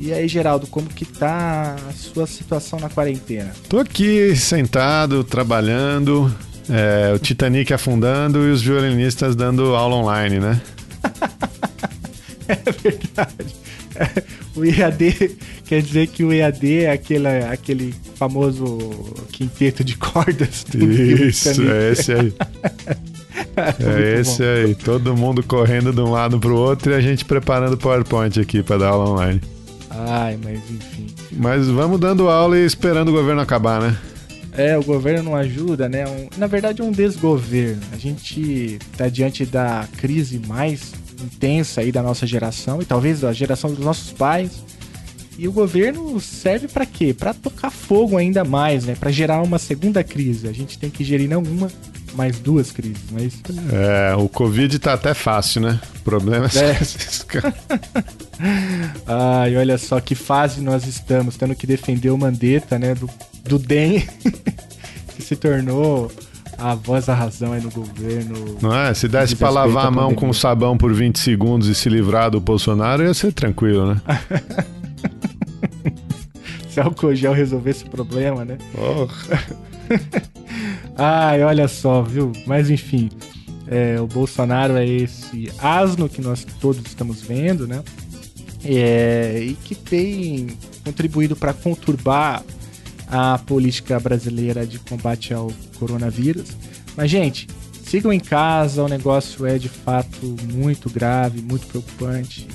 E aí, Geraldo, como que tá a sua situação na quarentena? Tô aqui sentado, trabalhando, é, o Titanic afundando e os violinistas dando aula online, né? é verdade. É, o IAD quer dizer que o EAD é aquele, aquele famoso quinteto de cordas. Isso, é esse aí. é esse bom. aí. Todo mundo correndo de um lado pro outro e a gente preparando o PowerPoint aqui para dar aula online. Ai, mas enfim. Mas vamos dando aula e esperando o governo acabar, né? É, o governo não ajuda, né? Um, na verdade, é um desgoverno. A gente está diante da crise mais intensa aí da nossa geração e talvez da geração dos nossos pais. E o governo serve para quê? Para tocar fogo ainda mais, né? Para gerar uma segunda crise. A gente tem que gerir não uma, mas duas crises, mas é, o Covid tá até fácil, né? O problema é, é. Ai, olha só que fase nós estamos, tendo que defender o Mandetta, né, do, do DEM, que se tornou a voz da razão aí no governo. Não é? Se desse para lavar a mão com sabão por 20 segundos e se livrar do Bolsonaro, ia ser tranquilo, né? Se álcool gel resolvesse o problema, né? Porra. Ai, olha só, viu? Mas enfim, é, o Bolsonaro é esse asno que nós todos estamos vendo, né? É, e que tem contribuído para conturbar a política brasileira de combate ao coronavírus. Mas, gente, sigam em casa, o negócio é de fato muito grave, muito preocupante.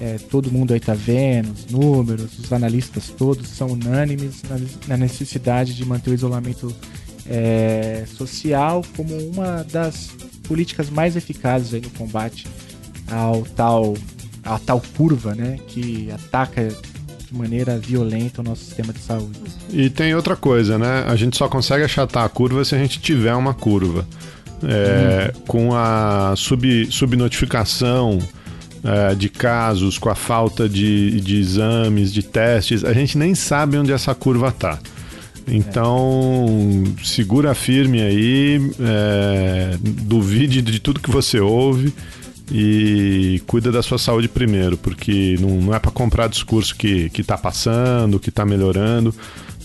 É, todo mundo aí tá vendo, os números, os analistas todos são unânimes na, necessidade de manter o isolamento é, social como uma das políticas mais eficazes aí no combate ao tal a tal curva, né, que ataca de maneira violenta o nosso sistema de saúde. E tem outra coisa, né? A gente só consegue achatar a curva se a gente tiver uma curva. É, hum. Com a sub, subnotificação é, de casos, com a falta de, de exames, de testes, a gente nem sabe onde essa curva está. Então, segura firme aí, é, duvide de tudo que você ouve e cuida da sua saúde primeiro, porque não, não é para comprar discurso que, que tá passando, que tá melhorando.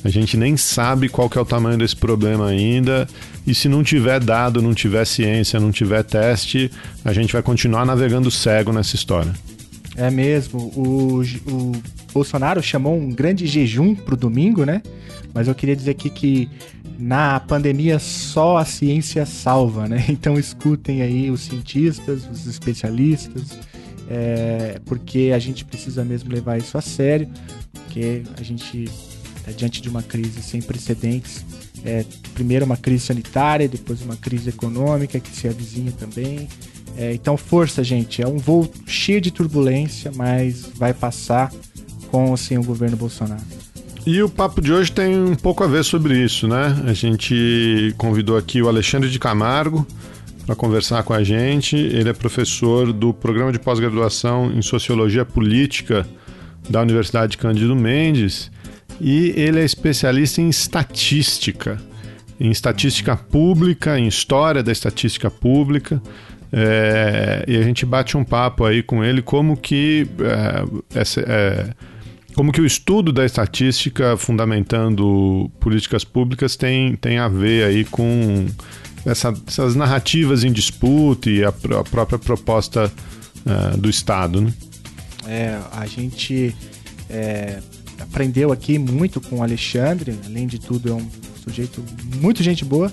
A gente nem sabe qual que é o tamanho desse problema ainda. E se não tiver dado, não tiver ciência, não tiver teste, a gente vai continuar navegando cego nessa história. É mesmo. O, o Bolsonaro chamou um grande jejum pro domingo, né? Mas eu queria dizer aqui que na pandemia só a ciência salva, né? Então escutem aí os cientistas, os especialistas, é, porque a gente precisa mesmo levar isso a sério, porque a gente está diante de uma crise sem precedentes. É, primeiro uma crise sanitária, depois uma crise econômica que se avizinha também. É, então força, gente. É um voo cheio de turbulência, mas vai passar com assim, o governo Bolsonaro. E o papo de hoje tem um pouco a ver sobre isso, né? A gente convidou aqui o Alexandre de Camargo para conversar com a gente. Ele é professor do programa de pós-graduação em Sociologia Política da Universidade Cândido Mendes e ele é especialista em estatística, em estatística pública, em história da estatística pública. É, e a gente bate um papo aí com ele como que é, essa, é, como que o estudo da estatística fundamentando políticas públicas tem, tem a ver aí com essa, essas narrativas em disputa e a, a própria proposta uh, do Estado, né? É, a gente é, aprendeu aqui muito com o Alexandre, além de tudo é um sujeito muito gente boa,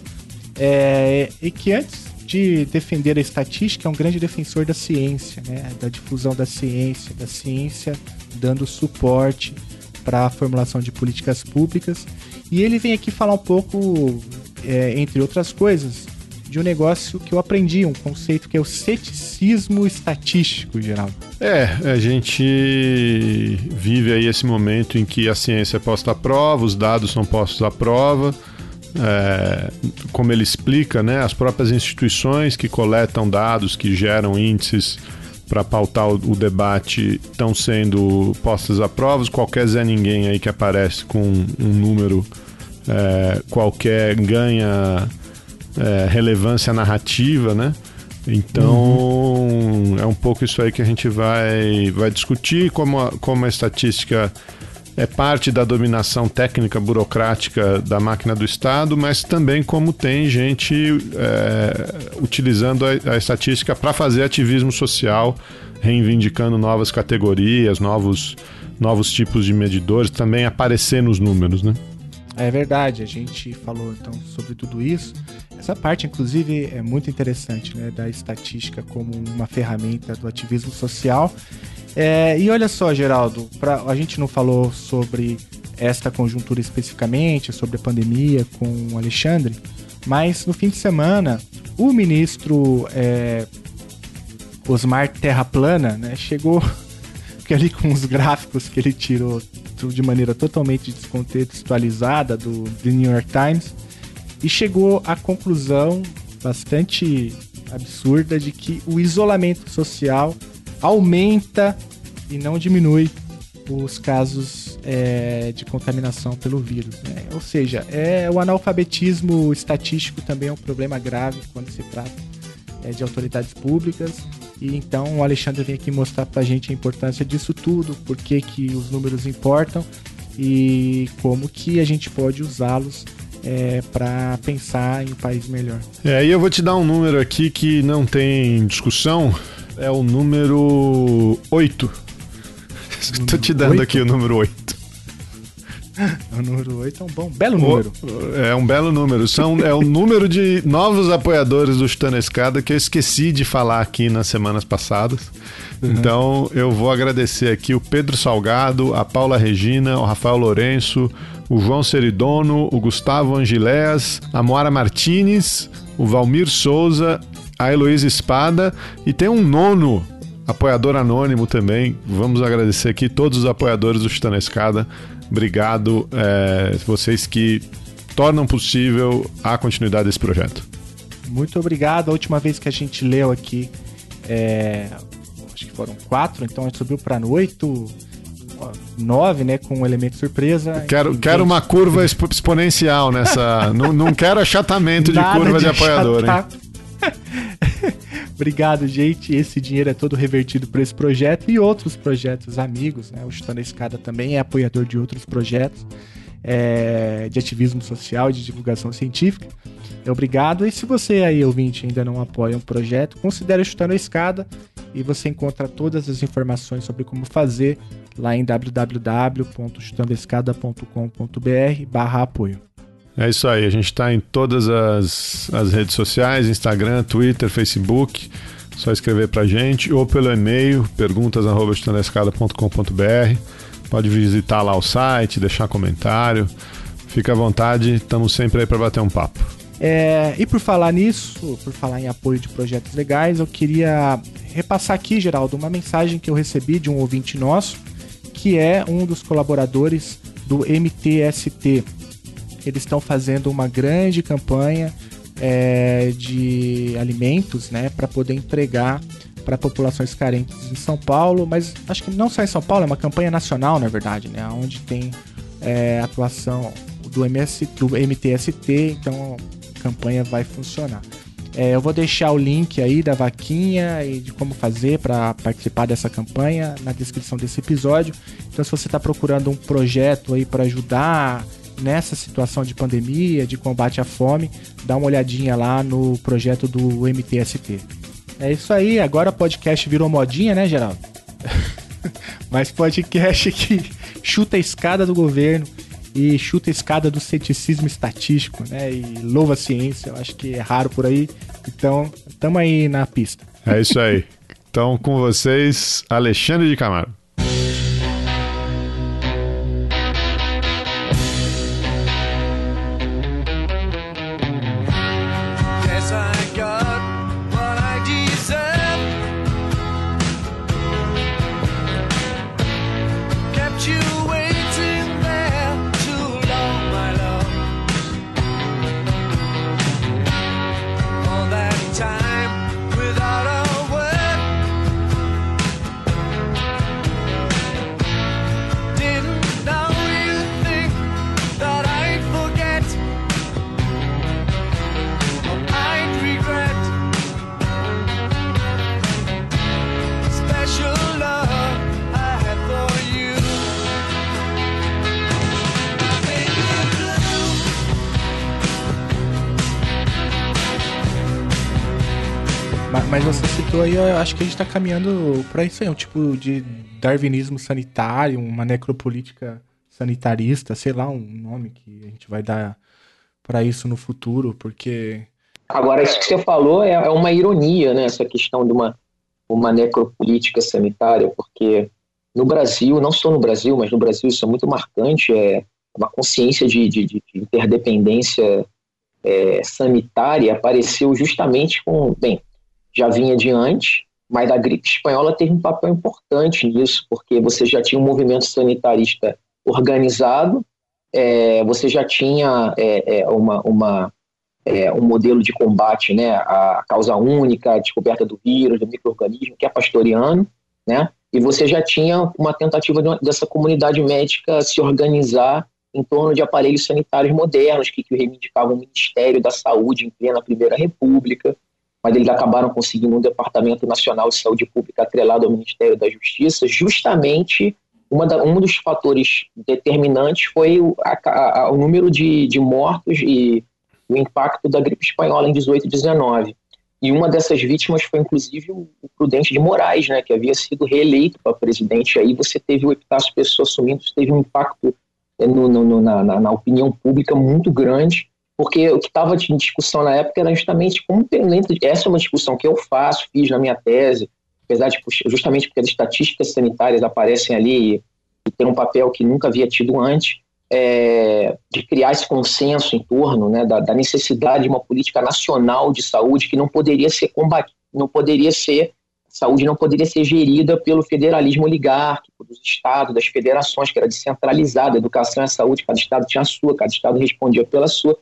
é, e que antes de defender a estatística é um grande defensor da ciência, né? da difusão da ciência, da ciência dando suporte para a formulação de políticas públicas. E ele vem aqui falar um pouco, é, entre outras coisas, de um negócio que eu aprendi, um conceito que é o ceticismo estatístico, Geraldo. É, a gente vive aí esse momento em que a ciência é posta à prova, os dados são postos à prova. É, como ele explica, né, as próprias instituições que coletam dados, que geram índices para pautar o, debate, estão sendo postas à prova. Qualquer Zé Ninguém aí que aparece com um número é, qualquer ganha é, relevância narrativa, né? Então, uhum. é um pouco isso aí que a gente vai, vai discutir, como a, como a estatística é parte da dominação técnica burocrática da máquina do Estado, mas também como tem gente é, utilizando a, a estatística para fazer ativismo social, reivindicando novas categorias, novos, novos tipos de medidores, também aparecer nos números, né? É verdade, a gente falou então sobre tudo isso. Essa parte, inclusive, é muito interessante, né, da estatística como uma ferramenta do ativismo social. É, e olha só, Geraldo, pra, a gente não falou sobre esta conjuntura especificamente, sobre a pandemia com o Alexandre, mas no fim de semana, o ministro é, Osmar Terraplana né, chegou ali com os gráficos que ele tirou de maneira totalmente descontextualizada do The New York Times e chegou à conclusão bastante absurda de que o isolamento social aumenta e não diminui os casos é, de contaminação pelo vírus. Né? Ou seja, é, o analfabetismo estatístico também é um problema grave quando se trata é, de autoridades públicas. E então o Alexandre vem aqui mostrar para a gente a importância disso tudo, por que, que os números importam e como que a gente pode usá-los é, para pensar em um país melhor. É, e eu vou te dar um número aqui que não tem discussão, é o número 8. Estou te dando 8? aqui o número 8. O número 8 é um bom, belo número. É um belo número. São, é o número de novos apoiadores do Chutando a Escada que eu esqueci de falar aqui nas semanas passadas. Uhum. Então eu vou agradecer aqui o Pedro Salgado, a Paula Regina, o Rafael Lourenço, o João Seridono, o Gustavo Angiléas, a Moara Martinez, o Valmir Souza, a Heloísa Espada e tem um nono apoiador anônimo também. Vamos agradecer aqui todos os apoiadores do Chutando a Escada. Obrigado, é, vocês que tornam possível a continuidade desse projeto. Muito obrigado. A última vez que a gente leu aqui, é, acho que foram quatro, então a gente subiu para oito, nove, né, com um elemento surpresa. quero, quero uma curva exponencial nessa. não, não quero achatamento de curva de, de apoiador, hein? Obrigado, gente. Esse dinheiro é todo revertido para esse projeto e outros projetos amigos. Né? O Chutando a Escada também é apoiador de outros projetos é, de ativismo social, de divulgação científica. Obrigado. E se você aí, ouvinte, ainda não apoia um projeto, considere Chutando a Escada e você encontra todas as informações sobre como fazer lá em www.chutandoescada.com.br barra apoio. É isso aí, a gente está em todas as, as redes sociais, Instagram, Twitter, Facebook. Só escrever para a gente ou pelo e-mail perguntas@chutandoescada.com.br. Pode visitar lá o site, deixar comentário. Fica à vontade, estamos sempre aí para bater um papo. É, e por falar nisso, por falar em apoio de projetos legais, eu queria repassar aqui, Geraldo, uma mensagem que eu recebi de um ouvinte nosso, que é um dos colaboradores do MTST, eles estão fazendo uma grande campanha é, de alimentos, né, para poder entregar para populações carentes em São Paulo, mas acho que não só em São Paulo, é uma campanha nacional, na verdade, né, onde tem é, atuação do, MS, do MTST, então a campanha vai funcionar. É, eu vou deixar o link aí da vaquinha e de como fazer para participar dessa campanha na descrição desse episódio. Então, se você está procurando um projeto aí para ajudar nessa situação de pandemia, de combate à fome, dá uma olhadinha lá no projeto do MTST. É isso aí, agora podcast virou modinha, né, Geraldo? Mas podcast que chuta a escada do governo e chuta a escada do ceticismo estatístico, né? E louva a ciência, eu acho que é raro por aí. Então, tamo aí na pista. É isso aí. Então, com vocês, Alexandre de Camargo. Acho que a gente está caminhando para isso aí, um tipo de darwinismo sanitário, uma necropolítica sanitarista, sei lá, um nome que a gente vai dar para isso no futuro, porque. Agora, isso que você falou é, é uma ironia, né? Essa questão de uma, uma necropolítica sanitária, porque no Brasil, não só no Brasil, mas no Brasil isso é muito marcante, é uma consciência de, de, de interdependência é, sanitária apareceu justamente com, bem, já vinha de antes, mas a gripe espanhola teve um papel importante nisso, porque você já tinha um movimento sanitarista organizado, é, você já tinha é, é, uma, uma é, um modelo de combate, né, a causa única, a descoberta do vírus, do microorganismo, que é pastoriano, né, e você já tinha uma tentativa de uma, dessa comunidade médica se organizar em torno de aparelhos sanitários modernos que, que reivindicavam o Ministério da Saúde em plena Primeira República, mas eles acabaram conseguindo um Departamento Nacional de Saúde Pública atrelado ao Ministério da Justiça, justamente da, um dos fatores determinantes foi o, a, a, o número de, de mortos e o impacto da gripe espanhola em 18 e 19. E uma dessas vítimas foi, inclusive, o, Prudente de Moraes, né, que havia sido reeleito para presidente. Aí você teve o Epitácio Pessoa assumindo, isso teve um impacto é, no, no, na, na, na, opinião pública muito grande porque o que estava em discussão na época era justamente como essa é uma discussão que eu faço, fiz na minha tese, apesar de justamente porque as estatísticas sanitárias aparecem ali e tem um papel que nunca havia tido antes, é, de criar esse consenso em torno né, da, da, necessidade de uma política nacional de saúde que não poderia ser combatida, não poderia ser saúde não poderia ser gerida pelo federalismo oligárquico dos estados, das federações, que era descentralizada, educação e saúde, cada estado tinha a sua, cada estado respondia pela sua.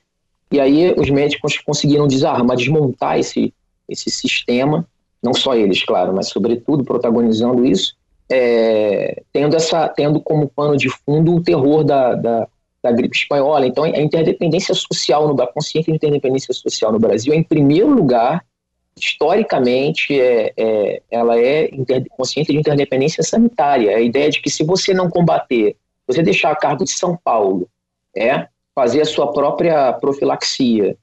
E aí os médicos conseguiram desarmar, desmontar esse, esse sistema, não só eles, claro, mas sobretudo protagonizando isso, é, tendo, essa, tendo como pano de fundo o terror da, da, da gripe espanhola. Então, a interdependência social, no, a consciência de interdependência social no Brasil em primeiro lugar, historicamente, é, é, ela é inter, consciência de interdependência sanitária. A ideia de que se você não combater, você deixar a cargo de São Paulo, é, fazer a sua própria profilaxia.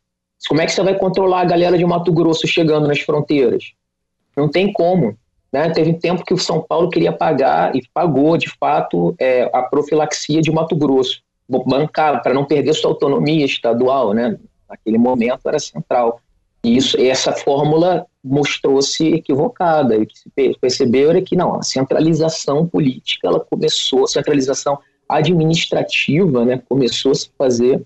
Como é que você vai controlar a galera de Mato Grosso chegando nas fronteiras? Não tem como. Né? Teve tempo que o São Paulo queria pagar e pagou, de fato, é, a profilaxia de Mato Grosso. Bancar para não perder sua autonomia estadual, né? Naquele momento era central. E isso, essa fórmula mostrou-se equivocada. E o que se percebeu era que não, a centralização política ela começou, centralização administrativa né, começou a se fazer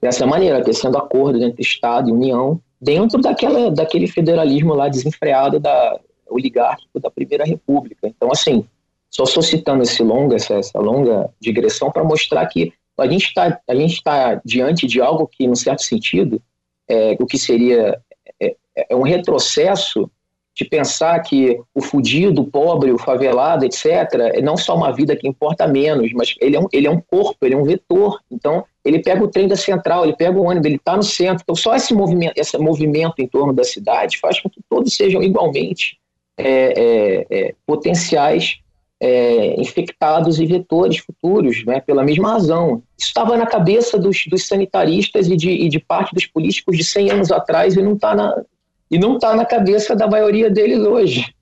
dessa maneira, tecendo acordos entre Estado e União, dentro daquela, daquele federalismo lá desenfreado da oligárquico da Primeira República. Então, assim, só estou citando esse longa, essa, essa longa digressão para mostrar que a gente está a gente está diante de algo que, num certo sentido, é, o que seria é, é um retrocesso de pensar que o fudido, o pobre, o favelado, etc., é não só uma vida que importa menos, mas ele é um, ele é um corpo, ele é um vetor. Então, ele pega o trem da central, ele pega o ônibus, ele está no centro. Então, só esse movimento, esse movimento em torno da cidade faz com que todos sejam igualmente é, é, é, potenciais é, infectados e vetores futuros, né, pela mesma razão. Isso estava na cabeça dos, dos sanitaristas e de, e de parte dos políticos de 100 anos atrás e não está na, e não está na cabeça da maioria deles hoje.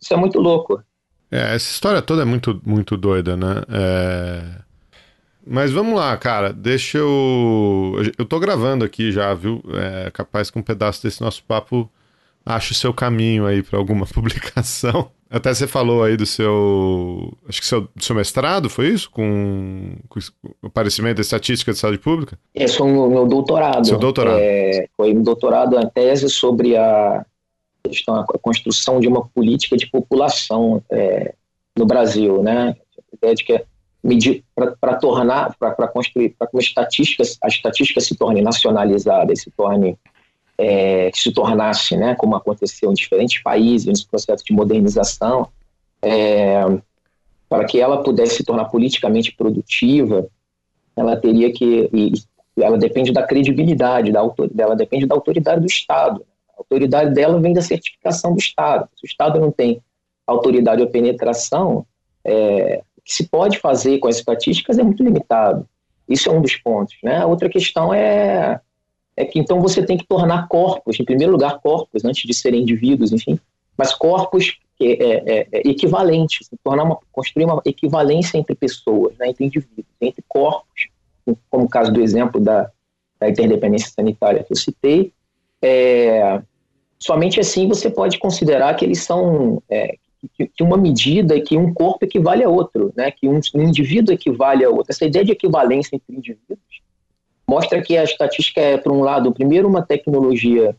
Isso é muito louco. É, essa história toda é muito, muito doida, né? É... Mas vamos lá, cara. Deixa eu. Eu tô gravando aqui já, viu? É capaz que um pedaço desse nosso papo ache o seu caminho aí para alguma publicação. Até você falou aí do seu. Acho que seu, do seu mestrado, foi isso? Com, com o aparecimento da estatística de saúde pública? Esse foi o meu doutorado. Seu doutorado. É, foi um doutorado, uma tese sobre a, a construção de uma política de população é, no Brasil, né? A ideia de que medir para tornar, para construir, para que a estatística, a estatística se torne nacionalizada, se torne é, que se tornasse, né, como aconteceu em diferentes países nesse processo de modernização, é, para que ela pudesse se tornar politicamente produtiva, ela teria que, e, ela depende da credibilidade, da ela depende da autoridade do Estado. A autoridade dela vem da certificação do Estado. Se o Estado não tem autoridade ou penetração, é, o que se pode fazer com as estatísticas é muito limitado. Isso é um dos pontos. Né? A outra questão é, é que então você tem que tornar corpos, em primeiro lugar corpos, antes de serem indivíduos, enfim, mas corpos é, é, é, equivalentes, tornar uma, construir uma equivalência entre pessoas, né, entre indivíduos, entre corpos, como o caso do exemplo da, da interdependência sanitária que eu citei, é, somente assim você pode considerar que eles são é, que, que, uma medida, que um corpo equivale a outro, né? que um, um, indivíduo equivale a outro. Essa ideia de equivalência entre indivíduos mostra que a estatística é, por um lado, primeiro, uma tecnologia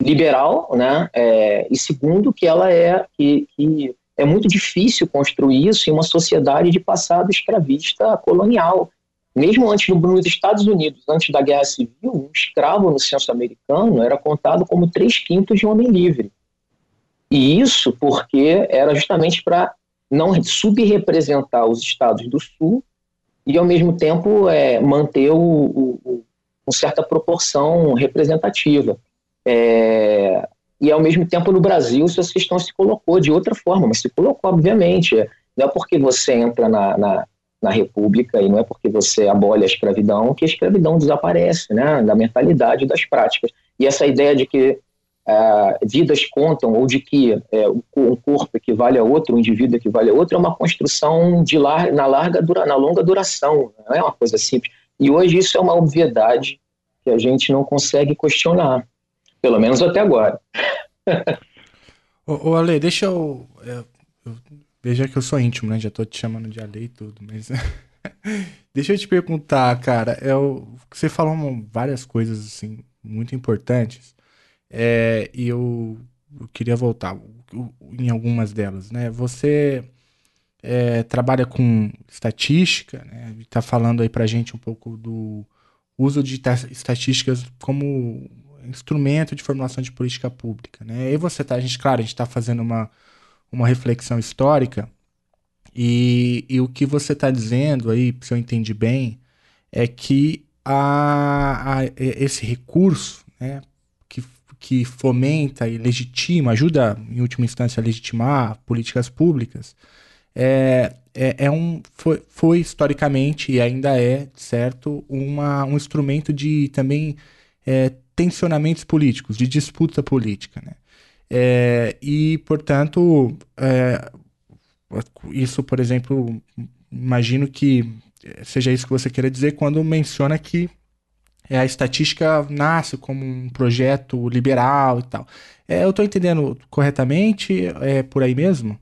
liberal, né? É, e segundo, que ela é que, que é muito difícil construir isso em uma sociedade de passado escravista colonial. Mesmo antes nos Estados Unidos, antes da Guerra Civil, um escravo no censo americano era contado como três quintos de homem livre. E isso porque era justamente para não subrepresentar os estados do sul e, ao mesmo tempo, é, manter o, o, o, uma certa proporção representativa. É, e, ao mesmo tempo, no Brasil, essa questão se colocou de outra forma, mas se colocou, obviamente. Não é porque você entra na, na, na República e não é porque você abole a escravidão que a escravidão desaparece, né, da mentalidade das práticas. E essa ideia de que uh, vidas contam, ou de que é, um corpo equivale a outro, um indivíduo equivale a outro, é uma construção de lar na, larga dura na longa duração, não é uma coisa simples. E hoje isso é uma obviedade que a gente não consegue questionar, pelo menos até agora. ô, Ale, deixa eu, eu, eu, Veja que eu sou íntimo, né? Já tô te chamando de Ale e tudo, mas. deixa eu te perguntar, cara. É você falou várias coisas, assim, muito importantes. É, e eu, eu, queria voltar em algumas delas, né? Você é, trabalha com estatística, né? Está falando aí para gente um pouco do uso de estatísticas como instrumento de formulação de política pública, né? E você tá, a gente, claro, a gente está fazendo uma, uma reflexão histórica e, e o que você está dizendo aí, se eu entendi bem, é que a, a esse recurso, né, que fomenta e legitima, ajuda em última instância a legitimar políticas públicas, é, é, é, um, foi, foi, historicamente e ainda é, certo, uma, um instrumento de também é, tensionamentos políticos, de disputa política. Né? É, e, portanto, é, isso, por exemplo, imagino que seja isso que você queira dizer quando menciona que é, a estatística nasce como um projeto liberal e tal. É, eu estou entendendo corretamente? É por aí mesmo?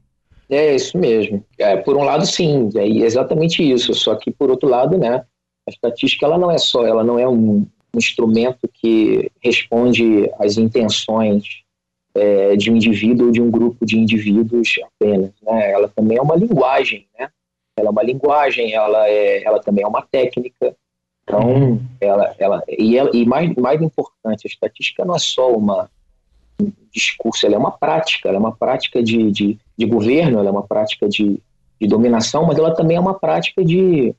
É isso mesmo. É, por um lado, sim, é exatamente isso. Só que por outro lado, né, a estatística ela não é só, ela não é um, um instrumento que responde às intenções é, de um indivíduo ou de um grupo de indivíduos apenas. Né? Ela também é uma linguagem, né? Ela é uma linguagem, ela é, ela também é uma técnica. Então, ela, ela, e, ela, e mais, mais importante, a estatística não é só uma, um discurso, ela é uma prática, ela é uma prática de, de, de governo, ela é uma prática de, de dominação, mas ela também é uma prática de,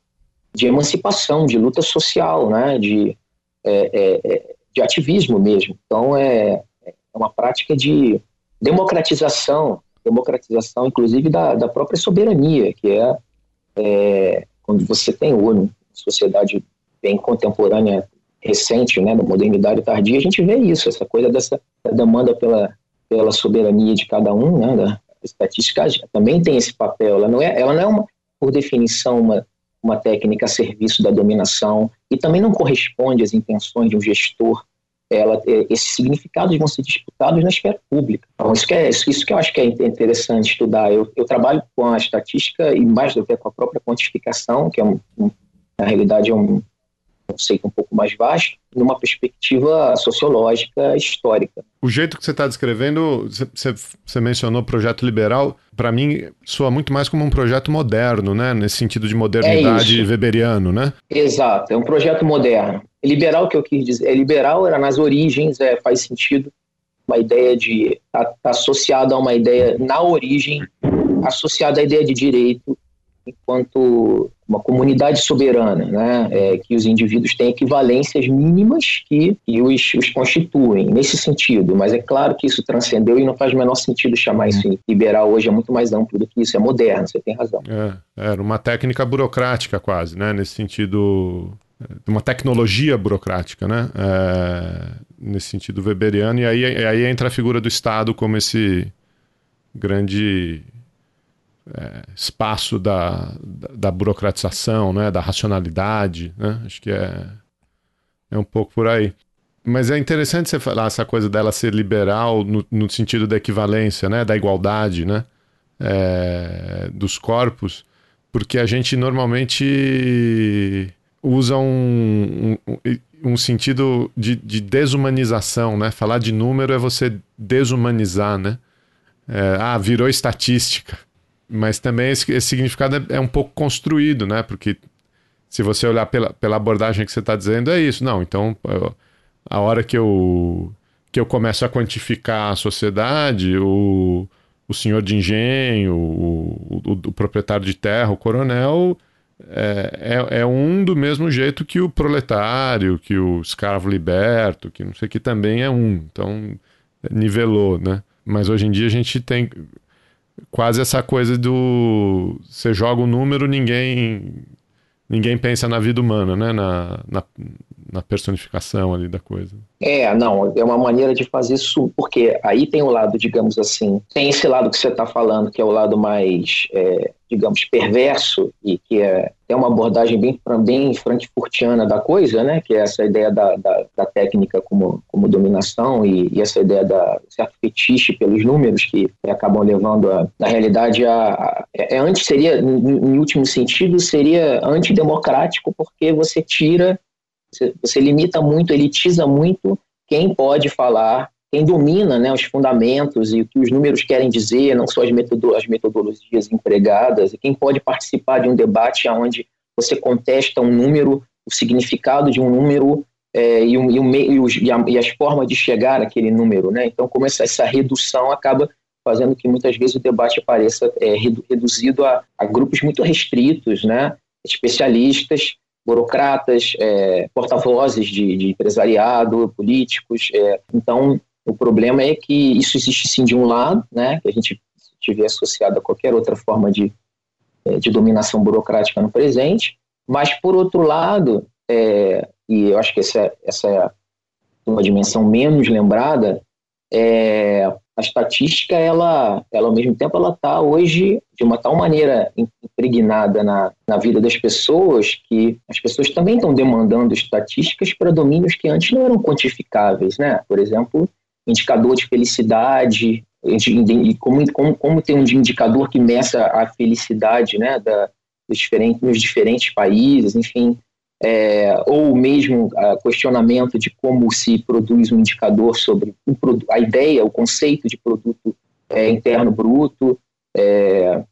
de emancipação, de luta social, né? de, é, é, é de ativismo mesmo. Então, é, é uma prática de democratização, democratização inclusive da, da própria soberania, que é, é quando você tem uma sociedade bem contemporânea, recente, né, da modernidade tardia, a gente vê isso, essa coisa dessa demanda pela, pela soberania de cada um, né, da estatística também tem esse papel, ela não é, ela não é uma, por definição, uma, uma técnica a serviço da dominação e também não corresponde às intenções de um gestor ela, é, esses significados vão ser disputados na esfera pública. Então, isso que, é, isso que eu acho que é interessante estudar. Eu, eu trabalho com a estatística e mais do que com a própria quantificação, que é um, um, na realidade é um, conceito um pouco mais vasto, numa perspectiva sociológica histórica. o jeito que você está descrevendo, você mencionou projeto liberal, para mim soa muito mais como um projeto moderno, né? Nesse sentido de modernidade é weberiano, né? Exato, é um projeto moderno. Liberal que eu quis dizer, é liberal era nas origens, é, faz sentido uma ideia de tá, tá associada a uma ideia na origem associada à ideia de direito enquanto uma comunidade soberana, né, é, que os indivíduos têm equivalências mínimas que, que os, os, constituem, nesse sentido. Mas é claro que isso transcendeu e não faz o menor sentido chamar isso de liberal hoje, é muito mais amplo do que isso, é moderno, você tem razão. É, era uma técnica burocrática quase, né, nesse sentido uma tecnologia burocrática, né? É, nesse sentido weberiano, e aí, aí entra a figura do Estado como esse grande é, espaço da, da, da, burocratização, né, da racionalidade, né? Acho que é, é um pouco por aí. Mas é interessante você falar essa coisa dela ser liberal no, no sentido da equivalência, né, da igualdade, né, é, dos corpos, porque a gente normalmente usa um, um, um sentido de, de, desumanização, né? Falar de número é você desumanizar, né? É, ah, virou estatística. Mas também esse, esse significado é, é, um pouco construído, né? Porque se você olhar pela, pela abordagem que você está dizendo, é isso. Não, então eu, a hora que eu, que eu começo a quantificar a sociedade, o, o senhor de engenho, o, o, o proprietário de terra, o coronel, é, é, é, um do mesmo jeito que o proletário, que o escravo liberto, que não sei que também é um. Então, nivelou, né? Mas hoje em dia a gente tem quase essa coisa do você joga o um número, ninguém ninguém pensa na vida humana, né? Na, na, na, personificação ali da coisa. É, não, é uma maneira de fazer isso, porque aí tem o lado, digamos assim, tem esse lado que você está falando, que é o lado mais, é, digamos, perverso, e que é, é uma abordagem bem, bem frankfurtiana da coisa, né? Que é essa ideia da, da, da técnica como, como dominação e, e, essa ideia da certo fetiche pelos números que acabam levando a, na realidade, a, a é, antes seria, em último sentido, seria antidemocrático, porque você tira você, limita muito, elitiza muito quem pode falar, quem domina né, os fundamentos e o que os números querem dizer, não só as, metodo as metodologias empregadas, e quem pode participar de um debate onde você contesta um número, o significado de um número é, e, e, e, os, a, e, as formas de chegar naquele número. Né? Então, como essa, essa redução acaba fazendo que muitas vezes o debate pareça é, reduzido a, a, grupos muito restritos, né? especialistas, burocratas, é, porta-vozes de, de, empresariado, políticos. É. Então, o problema é que isso existe sim de um lado, né, que a gente tiver associado a qualquer outra forma de, é, de dominação burocrática no presente, mas, por outro lado, é, e eu acho que essa, essa é uma dimensão menos lembrada, é, a estatística, ela, ela ao mesmo tempo, ela está hoje de uma tal maneira impregnada na, na vida das pessoas que as pessoas também estão demandando estatísticas para domínios que antes não eram quantificáveis, né? Por exemplo, indicador de felicidade, e como, como, como tem um indicador que meça a felicidade, né, da, dos diferentes, nos diferentes países, enfim, é, ou mesmo uh, questionamento de como se produz um indicador sobre um, a ideia, o conceito de produto é, interno bruto, é,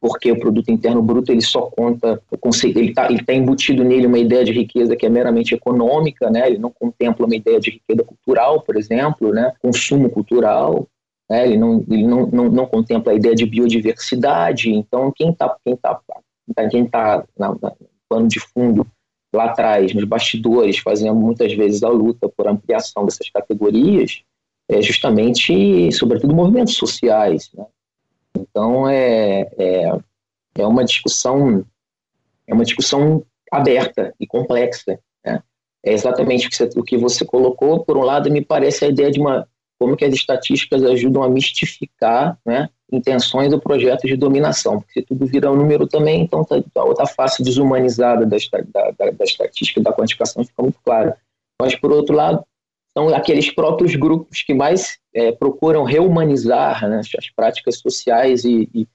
porque o produto interno bruto ele só conta ele está ele tá embutido nele uma ideia de riqueza que é meramente econômica, né? Ele não contempla uma ideia de riqueza cultural, por exemplo, né? Consumo cultural, né? Ele não ele não, não, não contempla a ideia de biodiversidade. Então quem está quem tá, quem tá no plano de fundo lá atrás, nos bastidores, fazendo muitas vezes a luta por ampliação dessas categorias, é justamente, sobretudo, movimentos sociais. Né? Então, é, é, é uma discussão é uma discussão aberta e complexa. Né? É exatamente o que, você, o que você colocou. Por um lado, me parece a ideia de uma como que as estatísticas ajudam a mistificar né, intenções do projeto de dominação, porque se tudo vira um número também, então tá, a outra face desumanizada da, da, da estatística da quantificação fica muito clara. Mas, por outro lado, são aqueles próprios grupos que mais é, procuram reumanizar né, as práticas sociais e, e,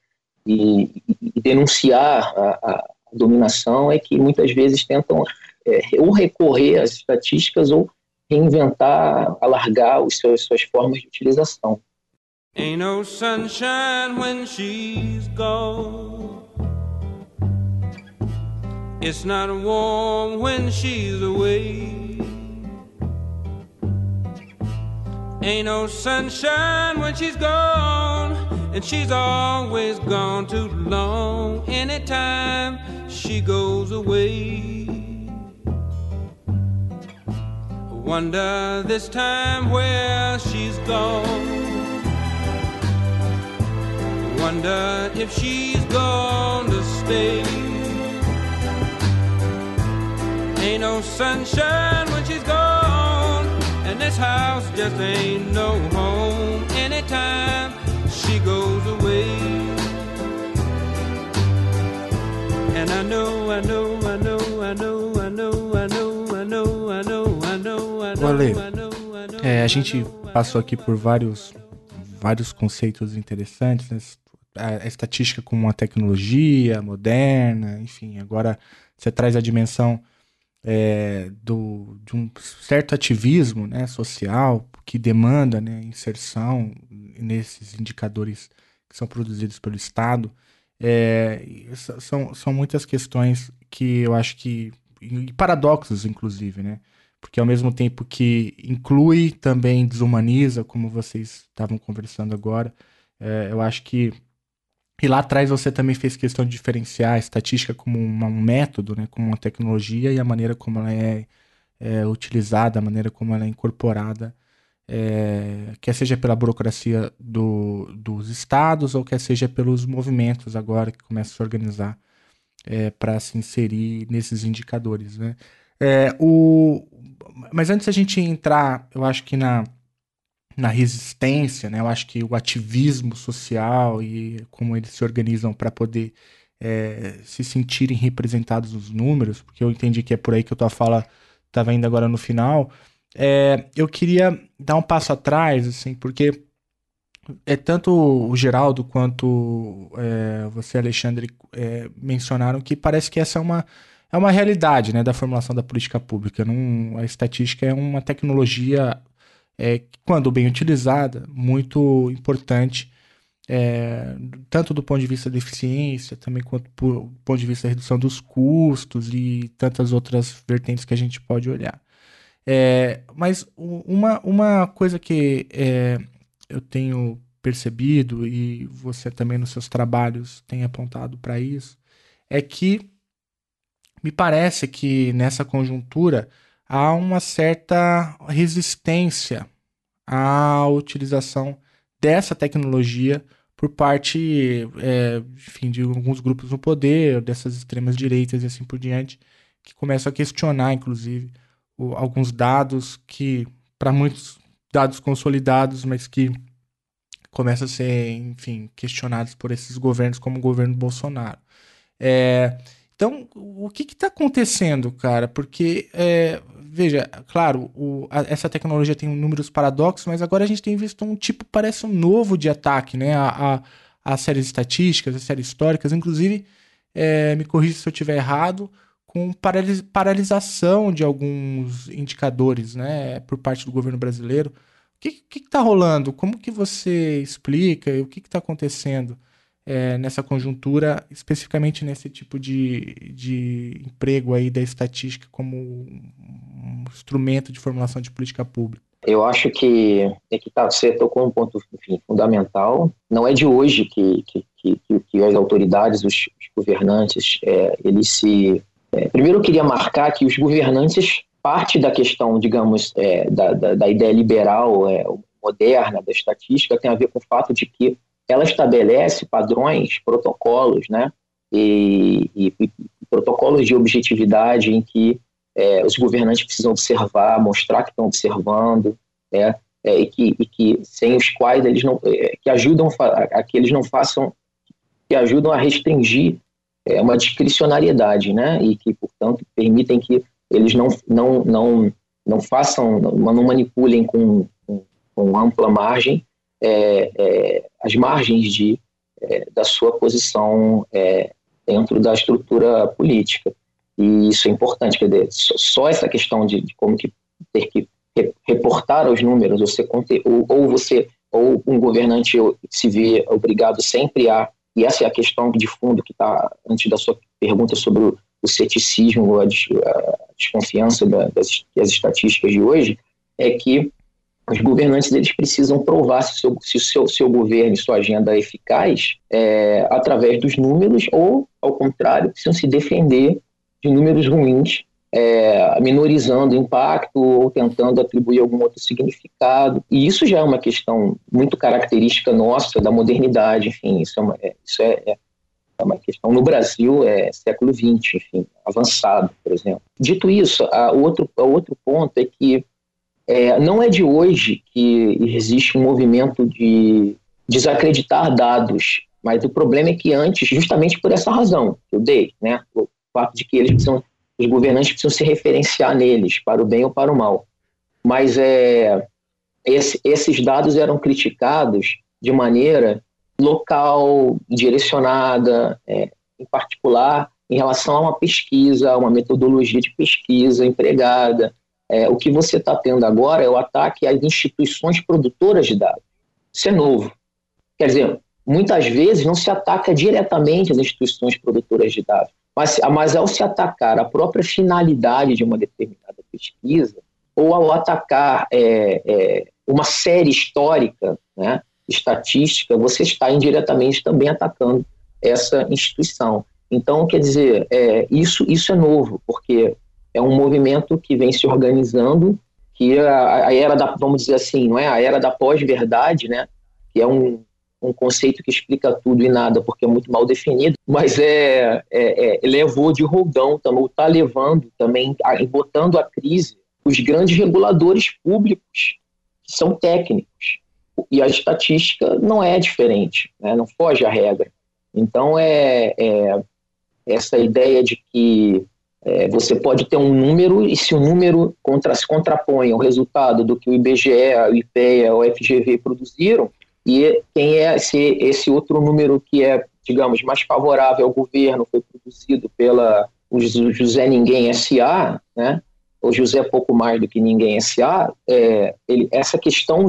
e, e denunciar a, a, dominação é que muitas vezes tentam é, ou recorrer às estatísticas ou reinventar, alargar os seus, suas formas de utilização. Ain't no sunshine when she's gone. It's not warm when she's away. Ain't no sunshine when she's gone, and she's always gone too long. Anytime she goes away, wonder this time where she's gone. Wonder if she's gonna stay. Ain't no sunshine when she's gone, and this house just ain't no home anytime she goes away. And I know, I know, I know, I know, Valeu. É, a gente passou aqui por vários vários conceitos interessantes, né? a, estatística como uma tecnologia moderna, enfim, agora você traz a dimensão é, do, de um certo ativismo né, social que demanda né, inserção nesses indicadores que são produzidos pelo Estado. É, são, são muitas questões que eu acho que. e paradoxos, inclusive, né? Porque ao mesmo tempo que inclui, também desumaniza, como vocês estavam conversando agora, é, eu acho que e lá atrás você também fez questão de diferenciar a estatística como uma, um método, né, como uma tecnologia e a maneira como ela é, é utilizada, a maneira como ela é incorporada, é, quer seja pela burocracia do, dos estados ou quer seja pelos movimentos agora que começam a se organizar é, para se inserir nesses indicadores. Né? É, o, mas antes a gente entrar, eu acho que na na resistência, né? Eu acho que o ativismo social e como eles se organizam para poder é, se sentirem representados nos números, porque eu entendi que é por aí que a tua fala estava indo agora no final. É, eu queria dar um passo atrás, assim, porque é tanto o Geraldo quanto é, você, Alexandre, é, mencionaram que parece que essa é uma é uma realidade né, da formulação da política pública. Não, a estatística é uma tecnologia é, quando bem utilizada, muito importante, é, tanto do ponto de vista da eficiência, também quanto do ponto de vista da redução dos custos e tantas outras vertentes que a gente pode olhar. É, mas uma, uma coisa que é, eu tenho percebido, e você também nos seus trabalhos tem apontado para isso, é que me parece que nessa conjuntura há uma certa resistência à utilização dessa tecnologia por parte, é, enfim, de alguns grupos no poder, dessas extremas direitas e assim por diante, que começam a questionar, inclusive, o, alguns dados que, para muitos, dados consolidados, mas que começam a ser, enfim, questionados por esses governos, como o governo Bolsonaro. É, então, o que está acontecendo, cara? Porque é, veja, claro, o, a, essa tecnologia tem números paradoxos, mas agora a gente tem visto um tipo, parece um novo de ataque, né? A, a, a séries estatísticas, as séries históricas, inclusive, é, me corrija se eu estiver errado, com paralis, paralisação de alguns indicadores, né, por parte do governo brasileiro. O que está rolando? Como que você explica? O que está acontecendo? É, nessa conjuntura, especificamente nesse tipo de, de emprego aí da estatística como um instrumento de formulação de política pública? Eu acho que, é que tá, você tocou um ponto enfim, fundamental. Não é de hoje que, que, que, que as autoridades, os, os governantes, é, eles se. É, primeiro, eu queria marcar que os governantes, parte da questão, digamos, é, da, da, da, ideia liberal é, moderna da estatística tem a ver com o fato de que ela estabelece padrões, protocolos, né? E, e, e protocolos de objetividade em que é, os governantes precisam observar, mostrar que estão observando, né? É, e, que, e que sem os quais eles não, é, que ajudam a, que eles não façam, que ajudam a restringir é, uma discricionariedade, né? E que portanto permitem que eles não não não não façam, não manipulem com, com, com ampla margem é, é, as margens de, é, da sua posição é, dentro da estrutura política. E isso é importante, quer dizer, só essa questão de, de como que ter que reportar os números, você, ou, ou você ou um governante se vê obrigado sempre a, e essa é a questão de fundo que está antes da sua pergunta sobre o, o ceticismo, a, a desconfiança da, das, das estatísticas de hoje, é que os governantes eles precisam provar se, seu, se o seu, seu governo e sua agenda é eficaz é, através dos números ou, ao contrário, precisam se defender de números ruins é, minorizando o impacto ou tentando atribuir algum outro significado. E isso já é uma questão muito característica nossa da modernidade, enfim, isso é, uma, é, isso é, é, é uma questão no Brasil, é século XX, enfim, avançado, por exemplo. Dito isso, a outro, outro ponto é que é, não é de hoje que existe um movimento de desacreditar dados, mas o problema é que antes, justamente por essa razão que eu dei, né, o fato de que eles precisam os governantes precisam se referenciar neles, para o bem ou para o mal. Mas é, esse, esses dados eram criticados de maneira local, direcionada, é, em particular em relação a uma pesquisa, a uma metodologia de pesquisa empregada. É, o que você está tendo agora é o ataque às instituições produtoras de dados. Isso é novo. Quer dizer, muitas vezes não se ataca diretamente as instituições produtoras de dados, mas, mas ao se atacar a própria finalidade de uma determinada pesquisa, ou ao atacar é, é, uma série histórica, né, estatística, você está indiretamente também atacando essa instituição. Então, quer dizer, é, isso, isso é novo, porque é um movimento que vem se organizando, que a, a era da, vamos dizer assim, não é a era da pós-verdade, né, que é um, um conceito que explica tudo e nada, porque é muito mal definido, mas é, é, é levou de roldão, também está levando também, botando a crise os grandes reguladores públicos, que são técnicos. E a estatística não é diferente, né? não foge à regra. Então, é, é essa ideia de que é, você pode ter um número e se o número contra, se contrapõe ao resultado do que o IBGE, o IPEA, o FGV produziram, e quem é esse, esse outro número que é, digamos, mais favorável ao governo, foi produzido pela o José Ninguém SA, né? o José Pouco Mais do que Ninguém SA, é, ele, essa questão,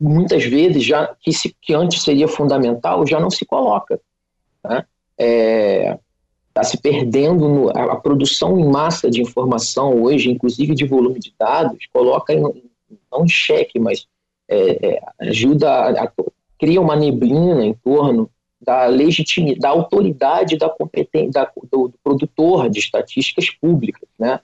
muitas vezes, já que, se, que antes seria fundamental, já não se coloca. Né? É, está se perdendo no, a, a, produção em massa de informação hoje, inclusive de volume de dados, coloca em, não em xeque, mas é, é, ajuda a, a, cria uma neblina em torno da legitimidade, da autoridade da competência da, do, do, produtor de estatísticas públicas, né?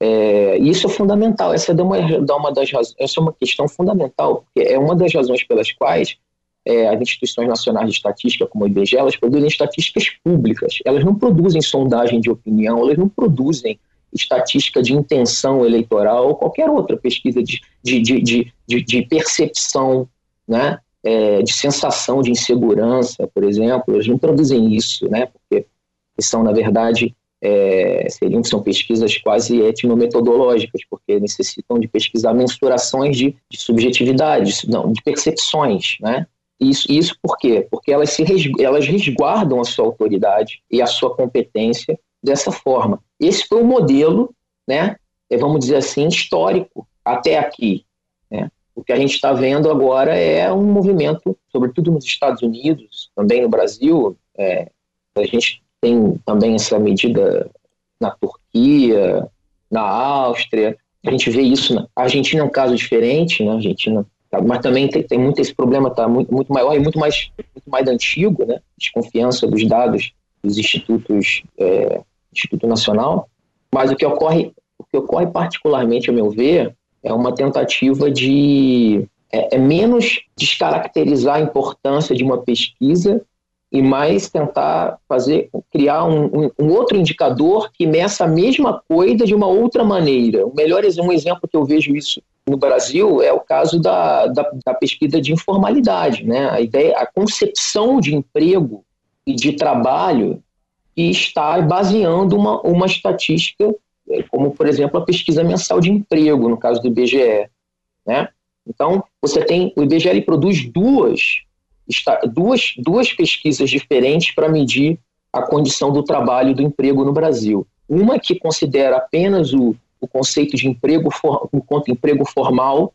É, isso é fundamental. Essa é uma, uma das essa é uma questão fundamental, porque é uma das razões pelas quais é, as instituições nacionais de estatística, como o IBGE, elas produzem estatísticas públicas. Elas não produzem sondagem de opinião, elas não produzem estatística de intenção eleitoral ou qualquer outra pesquisa de, de, de, de, de percepção né, é, de sensação de insegurança, por exemplo. Eles não produzem isso, né, porque são, na verdade, é, seriam são pesquisas quase etnometodológicas, porque necessitam de pesquisar mensurações de, de subjetividade, não, de percepções, né? Isso, isso por quê? Porque elas, se, elas resguardam a sua autoridade e a sua competência dessa forma. Esse foi o modelo, né, é, vamos dizer assim, histórico até aqui. Né? O que a gente está vendo agora é um movimento, sobretudo nos Estados Unidos, também no Brasil, é, a gente tem também essa medida na Turquia, na Áustria, a gente vê isso, na Argentina é um caso diferente, né? A Argentina, tá, mas também tem, tem muito esse problema, está muito, muito maior e muito mais, muito mais antigo, né? Desconfiança dos dados dos institutos é, Instituto Nacional, mas o que ocorre, o que ocorre particularmente, a meu ver, é uma tentativa de é, é menos descaracterizar a importância de uma pesquisa e mais tentar fazer criar um, um, outro indicador que meça a mesma coisa de uma outra maneira. O melhor um exemplo que eu vejo isso no Brasil é o caso da, da, da pesquisa de informalidade, né? A ideia, a concepção de emprego e de trabalho que está baseando uma, uma estatística, é, como, por exemplo, a pesquisa mensal de emprego, no caso do IBGE. Né? Então, você tem, o IBGE produz duas, duas, duas pesquisas diferentes para medir a condição do trabalho e do emprego no Brasil. Uma que considera apenas o, o conceito de emprego for, enquanto emprego formal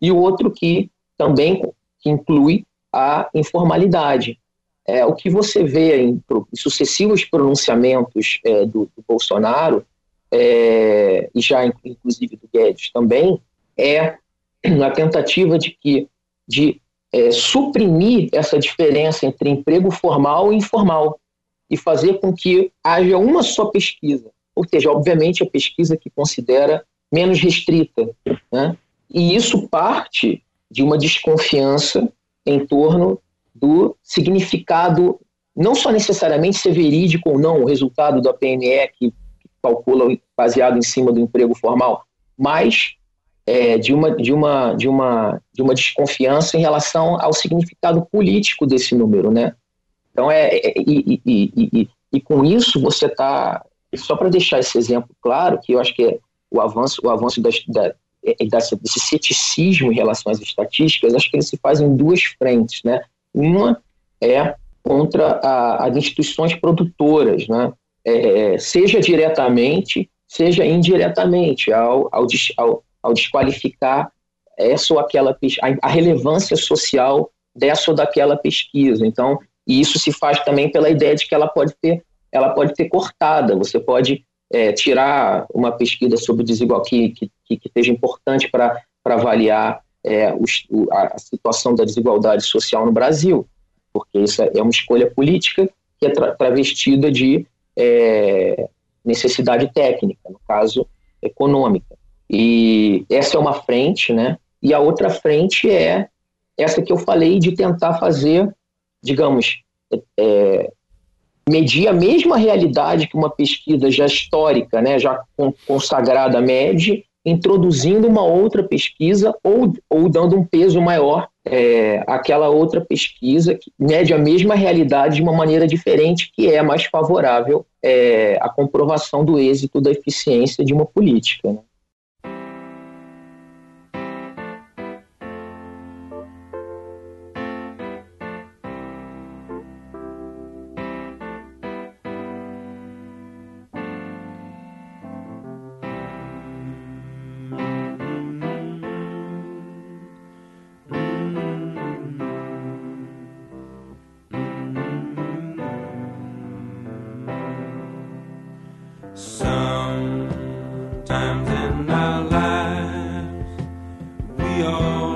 e o outro que também que inclui a informalidade. É, o que você vê em, em sucessivos pronunciamentos é, do, do, Bolsonaro, é, e já inclusive do Guedes também, é a tentativa de que de é, suprimir essa diferença entre emprego formal e informal e fazer com que haja uma só pesquisa, ou seja, obviamente a pesquisa que considera menos restrita, né? E isso parte de uma desconfiança em torno do significado, não só necessariamente ser verídico ou não o resultado da PME que calcula baseado em cima do emprego formal, mas é, de, uma, de, uma, de, uma, de uma desconfiança em relação ao significado político desse número, né? Então, é, é e, e, e, e, com isso você está, só para deixar esse exemplo claro, que eu acho que é o avanço, o avanço das, da, é, desse ceticismo em relação às estatísticas, acho que ele se faz em duas frentes, né? Uma é contra a, as instituições produtoras, né? É, seja diretamente, seja indiretamente, ao, ao, ao, ao desqualificar essa ou aquela a, relevância social dessa ou daquela pesquisa. Então, e isso se faz também pela ideia de que ela pode ter, ela pode ter cortada. Você pode é, tirar uma pesquisa sobre desigualdade que, que, que seja importante para avaliar é, a, situação da desigualdade social no Brasil, porque isso é uma escolha política que é tra travestida de é, necessidade técnica, no caso econômica. E essa é uma frente, né? E a outra frente é essa que eu falei de tentar fazer, digamos, é, medir a mesma realidade que uma pesquisa já histórica, né, já consagrada mede, introduzindo uma outra pesquisa ou, ou dando um peso maior é, àquela outra pesquisa que mede a mesma realidade de uma maneira diferente, que é mais favorável é, à comprovação do êxito da eficiência de uma política. Né? Alexandre,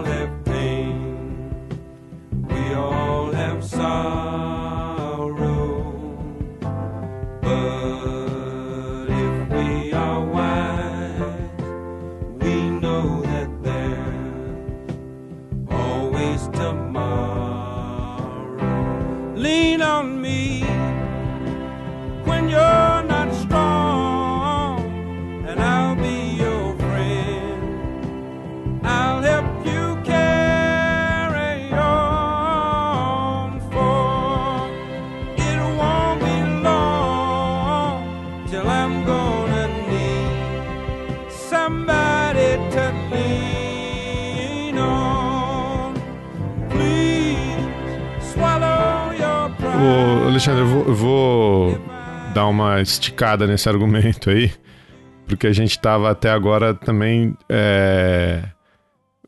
esticada nesse argumento aí, porque a gente estava até agora também é,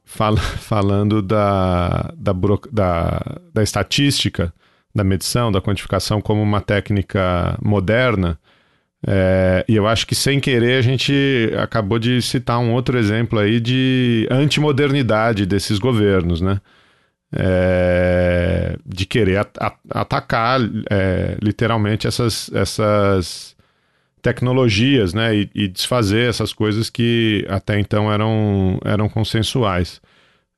fal falando da, da, da, da estatística, da medição, da quantificação como uma técnica moderna. É, e eu acho que sem querer a gente acabou de citar um outro exemplo aí de antimodernidade desses governos, né? É, de querer at at atacar é, literalmente essas, essas tecnologias né, e, e, desfazer essas coisas que até então eram, eram consensuais.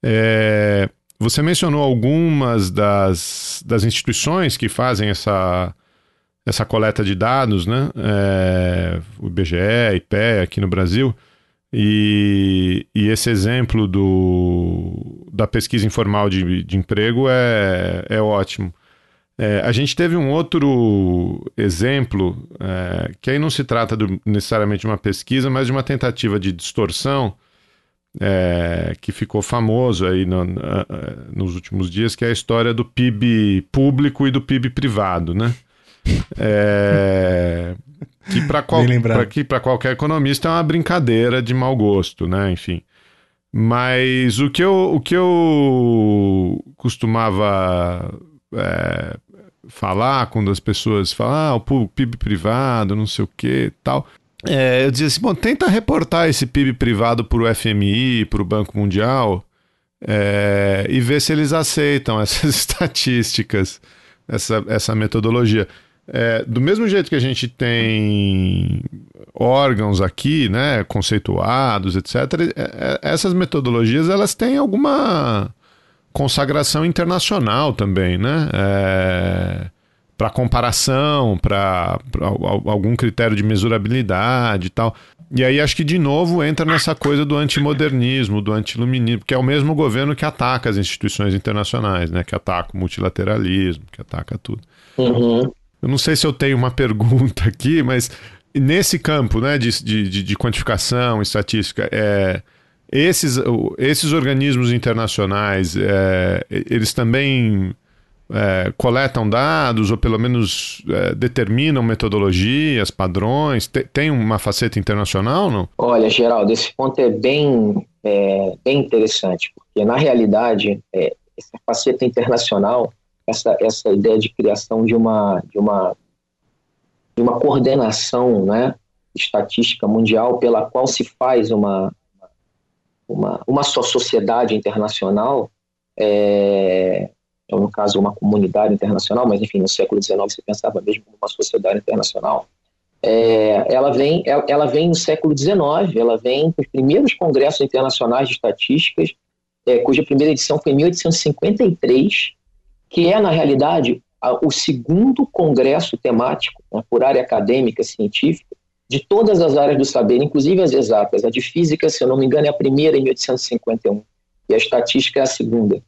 É, você mencionou algumas das, das instituições que fazem essa, essa coleta de dados, né? É, o IBGE, IPE aqui no Brasil. E, e esse exemplo do, da pesquisa informal de, de emprego é, é ótimo. É, a gente teve um outro exemplo, é, que aí não se trata do, necessariamente de uma pesquisa, mas de uma tentativa de distorção é, que ficou famoso aí no, nos últimos dias, que é a história do PIB público e do PIB privado, né? É, que para qual, que qualquer economista é uma brincadeira de mau gosto, né? Enfim. Mas o que eu, o que eu costumava é, falar quando as pessoas falam, ah, o PIB privado, não sei o que tal. É, eu dizia assim, bom, tenta reportar esse PIB privado para o FMI, para o Banco Mundial, é, e ver se eles aceitam essas estatísticas, essa, essa metodologia. É, do mesmo jeito que a gente tem órgãos aqui, né, conceituados, etc., é, é, essas metodologias elas têm alguma consagração internacional também, né? É, para comparação, para algum critério de mesurabilidade e tal. E aí acho que de novo entra nessa coisa do antimodernismo, do antiluminismo, que é o mesmo governo que ataca as instituições internacionais, né? Que ataca o multilateralismo, que ataca tudo. Uhum. Eu não sei se eu tenho uma pergunta aqui, mas nesse campo né, de, de, de quantificação, estatística, é, esses, esses organismos internacionais, é, eles também é, coletam dados ou pelo menos é, determinam metodologias, padrões? Tem, uma faceta internacional, não? Olha, Geraldo, esse ponto é bem, é, bem interessante, porque na realidade, é, essa faceta internacional essa, essa ideia de criação de uma, de uma, de uma coordenação né, estatística mundial pela qual se faz uma, uma, uma só sociedade internacional, é, então, no caso, uma comunidade internacional, mas enfim, no século XIX você pensava mesmo como uma sociedade internacional. É, ela, vem, ela, ela, vem no século XIX, ela vem com os primeiros congressos internacionais de estatísticas, é, cuja primeira edição foi em 1853, que é, na realidade, o segundo congresso temático, né, por área acadêmica, científica, de todas as áreas do saber, inclusive as exatas. A de física, se eu não me engano, é a primeira em 1851 e a estatística é a segunda.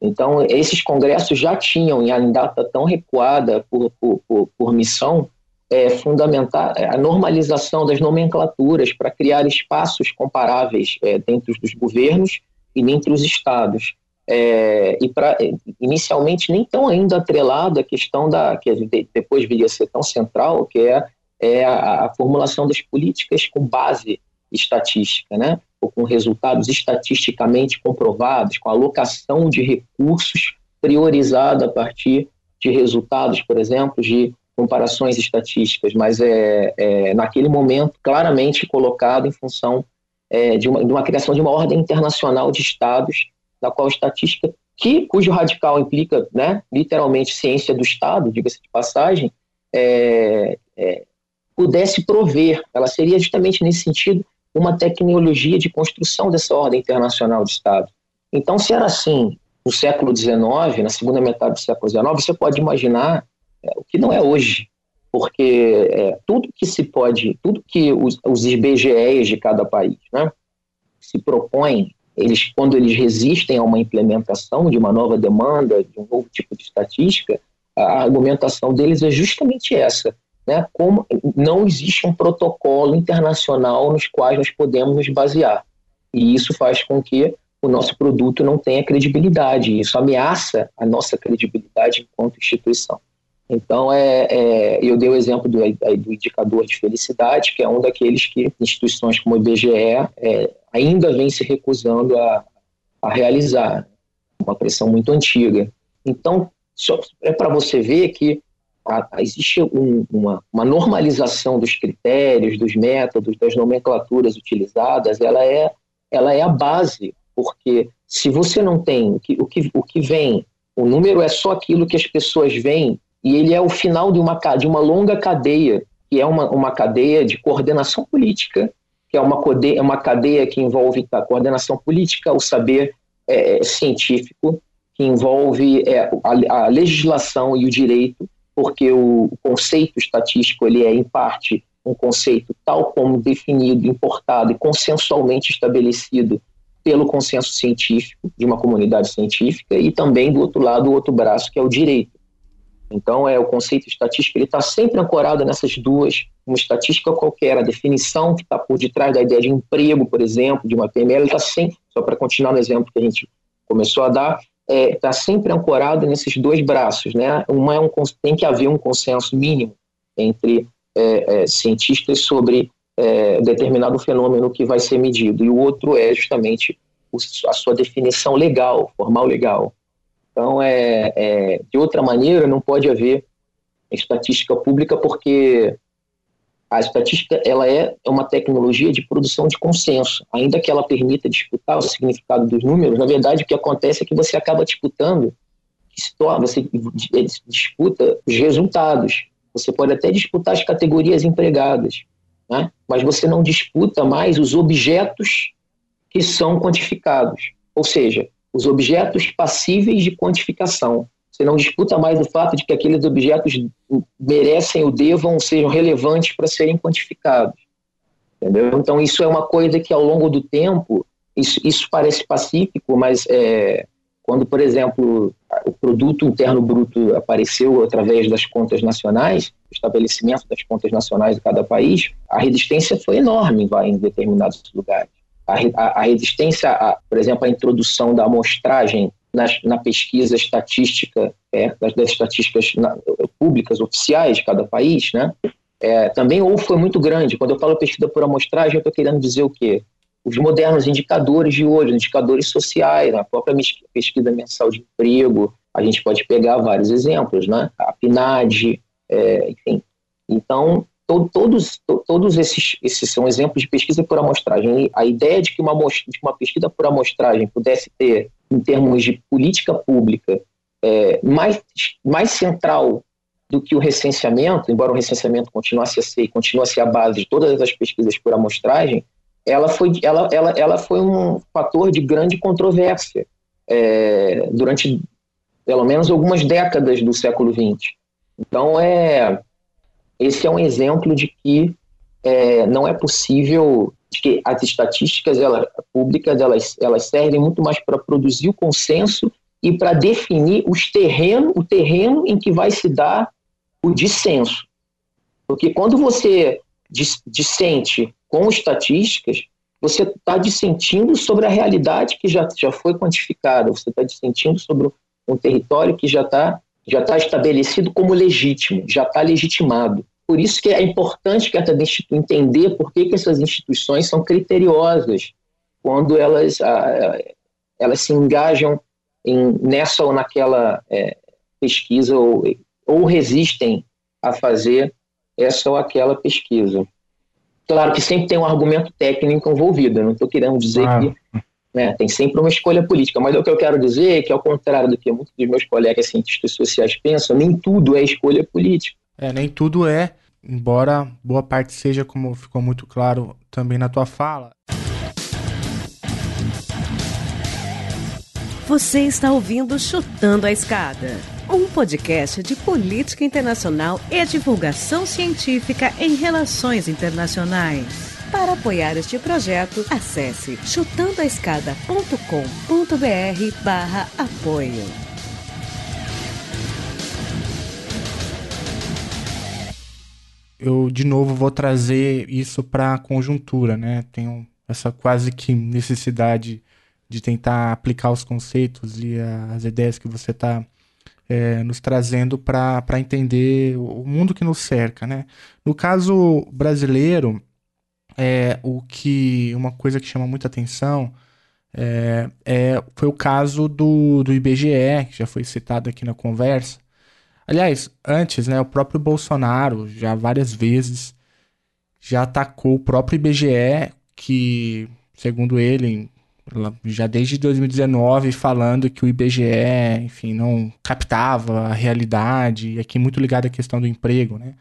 Então, esses congressos já tinham, em data tão recuada por, por, por, por missão, é, é, a normalização das nomenclaturas para criar espaços comparáveis é, dentro dos governos e entre os estados é, e para inicialmente nem tão ainda atrelado à questão da que depois viria a ser tão central, que é, é a, a, formulação das políticas com base estatística, né? ou com resultados estatisticamente comprovados, com alocação de recursos priorizada a partir de resultados, por exemplo, de comparações estatísticas, mas é, é naquele momento claramente colocado em função é, de, uma, de uma criação de uma ordem internacional de estados da qual estatística, que, cujo radical implica né, literalmente ciência do Estado, diga-se de passagem, é, é, pudesse prover, ela seria justamente nesse sentido uma tecnologia de construção dessa ordem internacional de Estado. Então, se era assim no século XIX, na segunda metade do século XIX, você pode imaginar é, o que não é hoje, porque é, tudo que se pode, tudo que os, os IBGEs de cada país né, se propõem eles, quando eles resistem a uma implementação de uma nova demanda, de um novo tipo de estatística, a argumentação deles é justamente essa. Né? Como não existe um protocolo internacional nos quais nós podemos nos basear. E isso faz com que o nosso produto não tenha credibilidade. Isso ameaça a nossa credibilidade enquanto instituição. Então, é, é, eu dei o exemplo do, do, indicador de felicidade, que é um daqueles que instituições como o IBGE é, ainda vem se recusando a, a realizar, uma pressão muito antiga. Então, só é para você ver que a, a existe um, uma, uma, normalização dos critérios, dos métodos, das nomenclaturas utilizadas, ela é, ela é a base, porque se você não tem o que, o que, o que vem, o número é só aquilo que as pessoas veem e ele é o final de uma, de uma longa cadeia, que é uma, uma cadeia de coordenação política, que é uma cadeia, uma cadeia que envolve a coordenação política, o saber é, científico, que envolve é, a, a, legislação e o direito, porque o, o conceito estatístico ele é, em parte, um conceito tal como definido, importado e consensualmente estabelecido pelo consenso científico de uma comunidade científica e também do outro lado o outro braço que é o direito então, é o conceito estatístico, ele está sempre ancorado nessas duas, uma estatística qualquer, a definição que está por detrás da ideia de emprego, por exemplo, de uma PML, está sempre, só para continuar no exemplo que a gente começou a dar, está é, tá sempre ancorado nesses dois braços, né? Uma é um, tem que haver um consenso mínimo entre é, é, cientistas sobre é, determinado fenômeno que vai ser medido, e o outro é justamente a sua definição legal, formal legal. Então, é, é, de outra maneira, não pode haver estatística pública porque a estatística ela é uma tecnologia de produção de consenso. Ainda que ela permita disputar o significado dos números, na verdade o que acontece é que você acaba disputando, você disputa os resultados. Você pode até disputar as categorias empregadas, né? mas você não disputa mais os objetos que são quantificados, ou seja, os objetos passíveis de quantificação. Você não disputa mais o fato de que aqueles objetos merecem ou devam, sejam relevantes para serem quantificados. Entendeu? Então, isso é uma coisa que, ao longo do tempo, isso, isso parece pacífico, mas é, quando, por exemplo, o produto interno bruto apareceu através das contas nacionais, o estabelecimento das contas nacionais de cada país, a resistência foi enorme em determinados lugares. A, a, resistência, a, por exemplo, à introdução da amostragem nas, na pesquisa estatística, é, das, das estatísticas na, públicas oficiais de cada país, né? É, também ou foi muito grande. Quando eu falo pesquisa por amostragem, eu estou querendo dizer o quê? Os modernos indicadores de hoje, indicadores sociais, a própria pesquisa mensal de emprego, a gente pode pegar vários exemplos, né? A PNAD, é, enfim. Então, to, todos, to, todos esses, esses são exemplos de pesquisa por amostragem. A ideia de que uma, de uma pesquisa por amostragem pudesse ter em termos de política pública é, mais, mais central do que o recenseamento, embora o recenseamento continuasse a ser e a a base de todas as pesquisas por amostragem, ela foi, ela, ela, ela foi um fator de grande controvérsia é, durante pelo menos algumas décadas do século XX. Então, é, esse é um exemplo de que é, não é possível que as estatísticas públicas elas, elas servem muito mais para produzir o consenso e para definir os terreno, o terreno em que vai se dar o dissenso. Porque quando você dissente com estatísticas, você está dissentindo sobre a realidade que já, já foi quantificada, você está dissentindo sobre um território que já está já tá estabelecido como legítimo, já está legitimado. Por isso que é importante que entender por que, que essas instituições são criteriosas quando elas, elas se engajam em, nessa ou naquela é, pesquisa ou, ou resistem a fazer essa ou aquela pesquisa. Claro que sempre tem um argumento técnico envolvido, eu não estou querendo dizer ah. que né, tem sempre uma escolha política, mas o que eu quero dizer é que, ao contrário do que muitos dos meus colegas cientistas sociais pensam, nem tudo é escolha política. É, nem tudo é, embora boa parte seja, como ficou muito claro também na tua fala. Você está ouvindo Chutando a Escada, um podcast de política internacional e divulgação científica em relações internacionais. Para apoiar este projeto, acesse chutandoaescada.com.br barra apoio. eu de novo vou trazer isso para a conjuntura, né? Tenho essa quase que necessidade de tentar aplicar os conceitos e as ideias que você está é, nos trazendo para entender o mundo que nos cerca, né? No caso brasileiro, é, o que uma coisa que chama muita atenção é, é, foi o caso do, do IBGE, que já foi citado aqui na conversa, Aliás, antes, né, o próprio Bolsonaro já várias vezes já atacou o próprio IBGE, que, segundo ele, já desde 2019 falando que o IBGE, enfim, não captava a realidade, e aqui muito ligado à questão do emprego, né?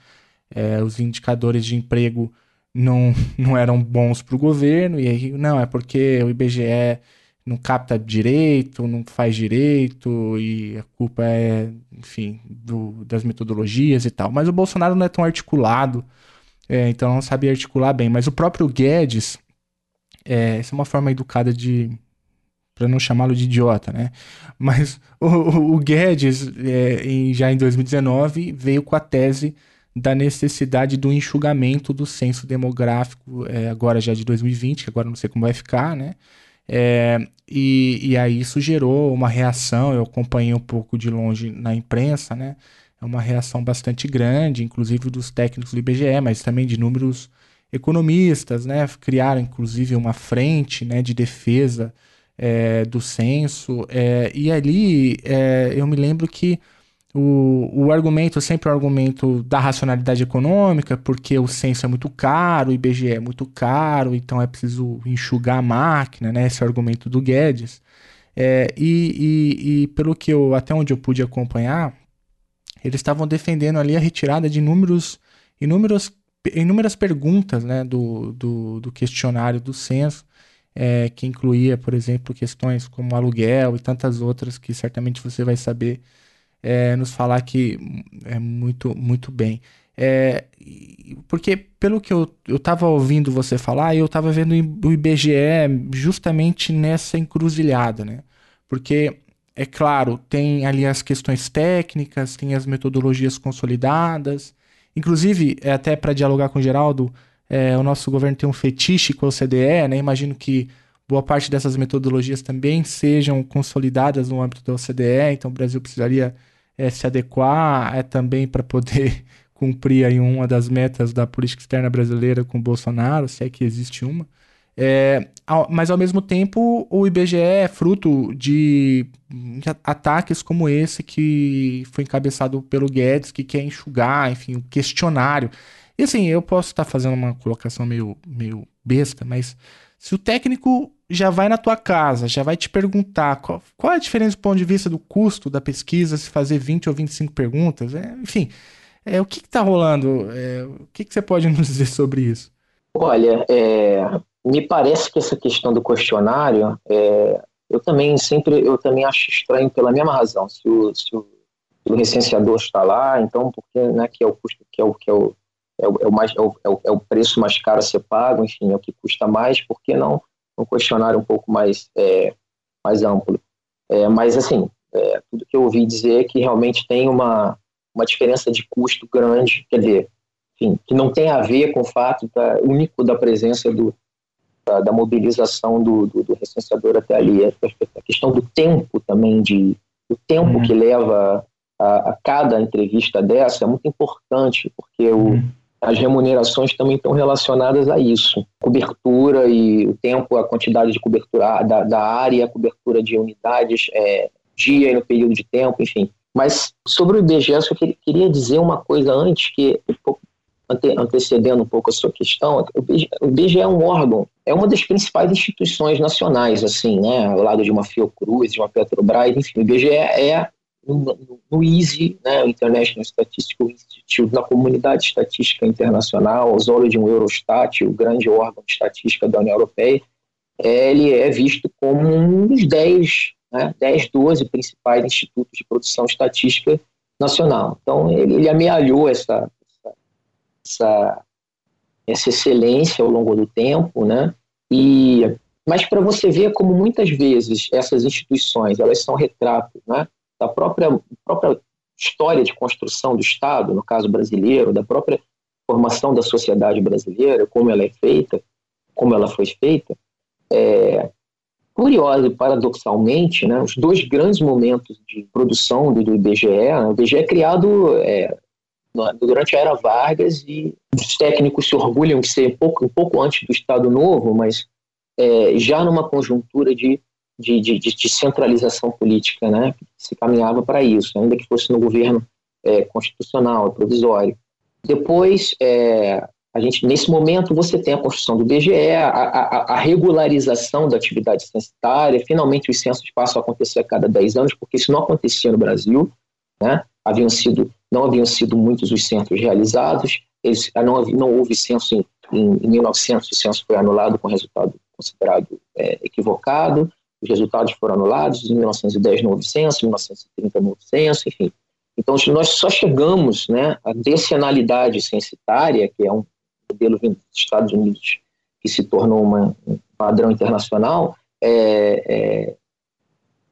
É, os indicadores de emprego não, não eram bons para o governo, e aí, não, é porque o IBGE não capta direito, não faz direito, e a culpa é, enfim, do, das metodologias e tal. Mas o Bolsonaro não é tão articulado, é, então não sabia articular bem. Mas o próprio Guedes, é, essa é uma forma educada de. para não chamá-lo de idiota, né? Mas o, o, Guedes, é, em, já em 2019, veio com a tese da necessidade do enxugamento do censo demográfico, é, agora já de 2020, que agora não sei como vai ficar, né? É, e, e aí isso gerou uma reação, eu acompanhei um pouco de longe na imprensa, né? É uma reação bastante grande, inclusive dos técnicos do IBGE, mas também de números economistas, né? Criaram inclusive uma frente né, de defesa é, do censo. É, e ali é, eu me lembro que o, o argumento, sempre o argumento da racionalidade econômica, porque o censo é muito caro, o IBGE é muito caro, então é preciso enxugar a máquina, né? Esse é o argumento do Guedes. É, e, e, e, pelo que eu, até onde eu pude acompanhar, eles estavam defendendo ali a retirada de inúmeros, inúmeros, inúmeras perguntas né, do, do, do questionário do censo, é, que incluía, por exemplo, questões como aluguel e tantas outras que certamente você vai saber é, nos falar que é muito, muito bem. É, porque, pelo que eu estava ouvindo você falar, eu estava vendo o IBGE justamente nessa encruzilhada, né? Porque, é claro, tem ali as questões técnicas, tem as metodologias consolidadas. Inclusive, é até para dialogar com o Geraldo, é, o nosso governo tem um fetiche com a OCDE, né? Imagino que boa parte dessas metodologias também sejam consolidadas no âmbito da OCDE, então o Brasil precisaria é, se adequar é também para poder cumprir aí uma das metas da política externa brasileira com Bolsonaro, se é que existe uma. É, ao, mas ao mesmo tempo o IBGE é fruto de ataques como esse que foi encabeçado pelo Guedes, que quer enxugar, enfim, o um questionário. E assim, eu posso estar fazendo uma colocação meio, meio besta, mas se o técnico já vai na tua casa, já vai te perguntar qual, qual é a diferença do ponto de vista do custo da pesquisa se fazer 20 ou 25 perguntas, é, enfim, é, o que está rolando? É, o que, que, você pode nos dizer sobre isso? Olha, é, me parece que essa questão do questionário, é, eu também sempre, eu também acho estranho pela mesma razão. Se o, se o, se o recenseador está lá, então porque, né, que é o custo, que é o que é o é o, é mais, é o, é o preço mais caro a ser pago, enfim, é o que custa mais, por que não um questionário um pouco mais, é, mais amplo? É, mas, assim, é, tudo que eu ouvi dizer é que realmente tem uma, uma diferença de custo grande, quer dizer, enfim, que não tem a ver com o fato da, único da presença do, da, da mobilização do, do, do, recenseador até ali. A, a questão do tempo também, de, o tempo uhum. que leva a, a, cada entrevista dessa é muito importante, porque o, uhum as remunerações também estão relacionadas a isso. Cobertura e o tempo, a quantidade de cobertura da, da área, cobertura de unidades, é, dia e no período de tempo, enfim. Mas sobre o IBGE, eu queria dizer uma coisa antes, que ante, antecedendo um pouco a sua questão, o IBGE, o IBGE é um órgão, é uma das principais instituições nacionais, assim, né, ao lado de uma Fiocruz, de uma Petrobras, enfim, o IBGE é no, no ISI, né, International Statistical Institute, na comunidade estatística internacional, aos olhos de um Eurostat, o grande órgão de estatística da União Europeia, é, ele é visto como um dos 10, né, 10, 12 principais institutos de produção estatística nacional. Então, ele, ele amealhou essa, essa, essa excelência ao longo do tempo, né, e mas para você ver como muitas vezes essas instituições elas são retratos né, da própria, própria história de construção do Estado, no caso brasileiro, da própria formação da sociedade brasileira, como ela é feita, como ela foi feita, é, e paradoxalmente, né, os dois grandes momentos de produção do, do né, o IBGE é criado é, durante a era Vargas e os técnicos se orgulham de ser um pouco, um pouco antes do Estado Novo, mas é, já numa conjuntura de de, de, de centralização política, né? Se caminhava para isso, ainda que fosse no governo é, constitucional, provisório. Depois, é, a gente, nesse momento, você tem a construção do BGE, a, a, a, regularização da atividade censitária, finalmente os censos passam a acontecer a cada 10 anos, porque isso não acontecia no Brasil, né? Haviam sido, não haviam sido muitos os censos realizados, eles, não, não houve censo em, em, em 1900, o censo foi anulado com resultado considerado é, equivocado, os resultados foram anulados, em 1910 não houve censo, em 1930 não houve censo, enfim. Então, nós só chegamos né, à decenalidade censitária, que é um modelo vindo dos Estados Unidos que se tornou uma, um padrão internacional, é, é,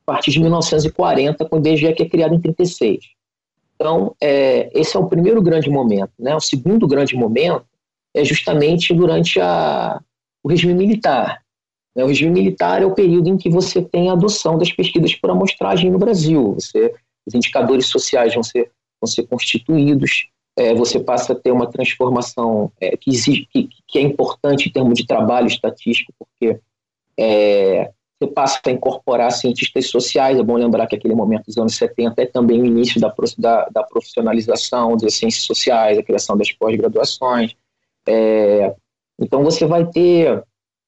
a partir de 1940, com o IBGE que é criado em 36. Então, é, esse é o primeiro grande momento. Né? O segundo grande momento é justamente durante a, o regime militar? O regime militar é o período em que você tem a adoção das pesquisas por amostragem no Brasil. Você, os indicadores sociais vão ser, vão ser constituídos, é, você passa a ter uma transformação é, que, exige, que, que, é importante em termos de trabalho estatístico, porque é, você passa a incorporar cientistas sociais. É bom lembrar que aquele momento dos anos 70 é também o início da, da, da profissionalização das ciências sociais, a criação das pós-graduações. É, então, você vai ter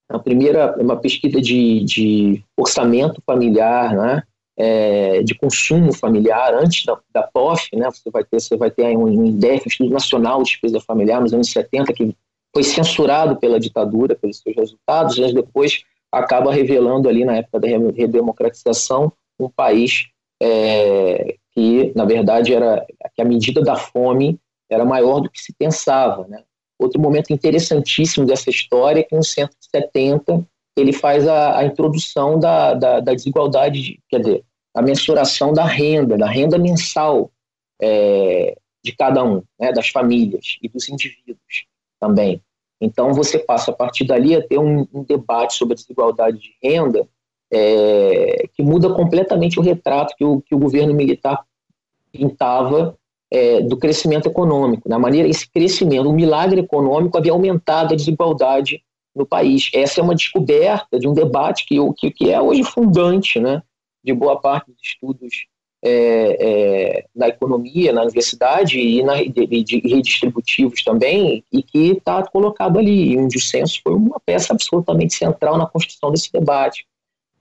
a primeira uma pesquisa de, de orçamento familiar, né? É, de consumo familiar antes da, da POF, né? Você vai ter você vai ter um INDEF, Estudo Nacional de Despesa Familiar, nos anos 70, que foi censurado pela ditadura pelos seus resultados, mas depois acaba revelando ali na época da redemocratização um país é, que na verdade era que a medida da fome era maior do que se pensava, né? Outro momento interessantíssimo dessa história é que, em 170, ele faz a, a introdução da, da, da, desigualdade, de, quer dizer, a mensuração da renda, da renda mensal é, de cada um, né, das famílias e dos indivíduos também. Então, você passa a partir dali a ter um, um debate sobre a desigualdade de renda é, que muda completamente o retrato que o, que o governo militar pintava é, do crescimento econômico. Na maneira, esse crescimento, o milagre econômico havia aumentado a desigualdade no país. Essa é uma descoberta de um debate que, que, que é hoje fundante né, de boa parte dos estudos é, é, na economia, na universidade e na, de, de redistributivos também, e que está colocado ali. E um dissenso foi uma peça absolutamente central na construção desse debate.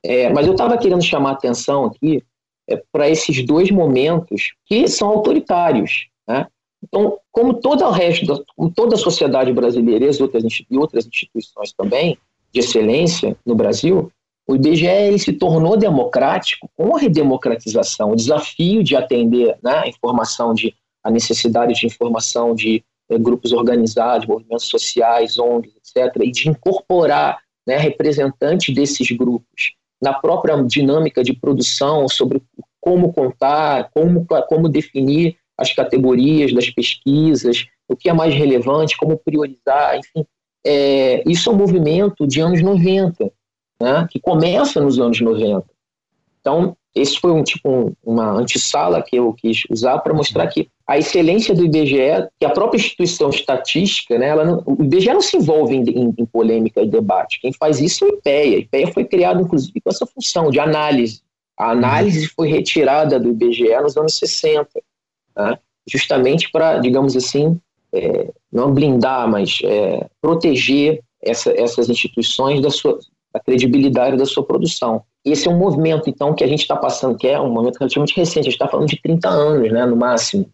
É, mas eu estava querendo chamar a atenção aqui é, para esses dois momentos que são autoritários. Né? Então, como todo o resto, da, como toda a sociedade brasileira e outras, e outras instituições também de excelência no Brasil, o IBGE se tornou democrático com a redemocratização, o desafio de atender né, a informação de a necessidade de informação de eh, grupos organizados, movimentos sociais, ONGs, etc., e de incorporar né, representantes desses grupos na própria dinâmica de produção, sobre como contar, como, como definir as categorias das pesquisas, o que é mais relevante, como priorizar, enfim. É, isso é um movimento de anos 90, né, que começa nos anos 90. Então, esse foi um tipo um, uma antessala que eu quis usar para mostrar que a excelência do IBGE, que a própria instituição estatística, né, ela não, o IBGE não se envolve em, em, em, polêmica e debate. Quem faz isso é o IPEA. O IPEA foi criado, inclusive, com essa função de análise. A análise foi retirada do IBGE nos anos 60, né, justamente para, digamos assim, é, não blindar, mas é, proteger essa, essas instituições da, sua, da credibilidade da sua produção. Esse é um movimento, então, que a gente está passando, que é um momento relativamente recente, a gente está falando de 30 anos, né, no máximo,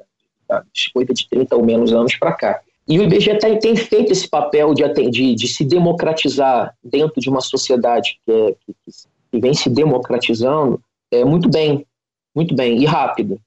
tá? coisa de 30 ou menos anos para cá. E o IBGE tem, tem feito esse papel de, de, de, se democratizar dentro de uma sociedade que, é, que, que vem se democratizando é, muito bem, muito bem, e rápido.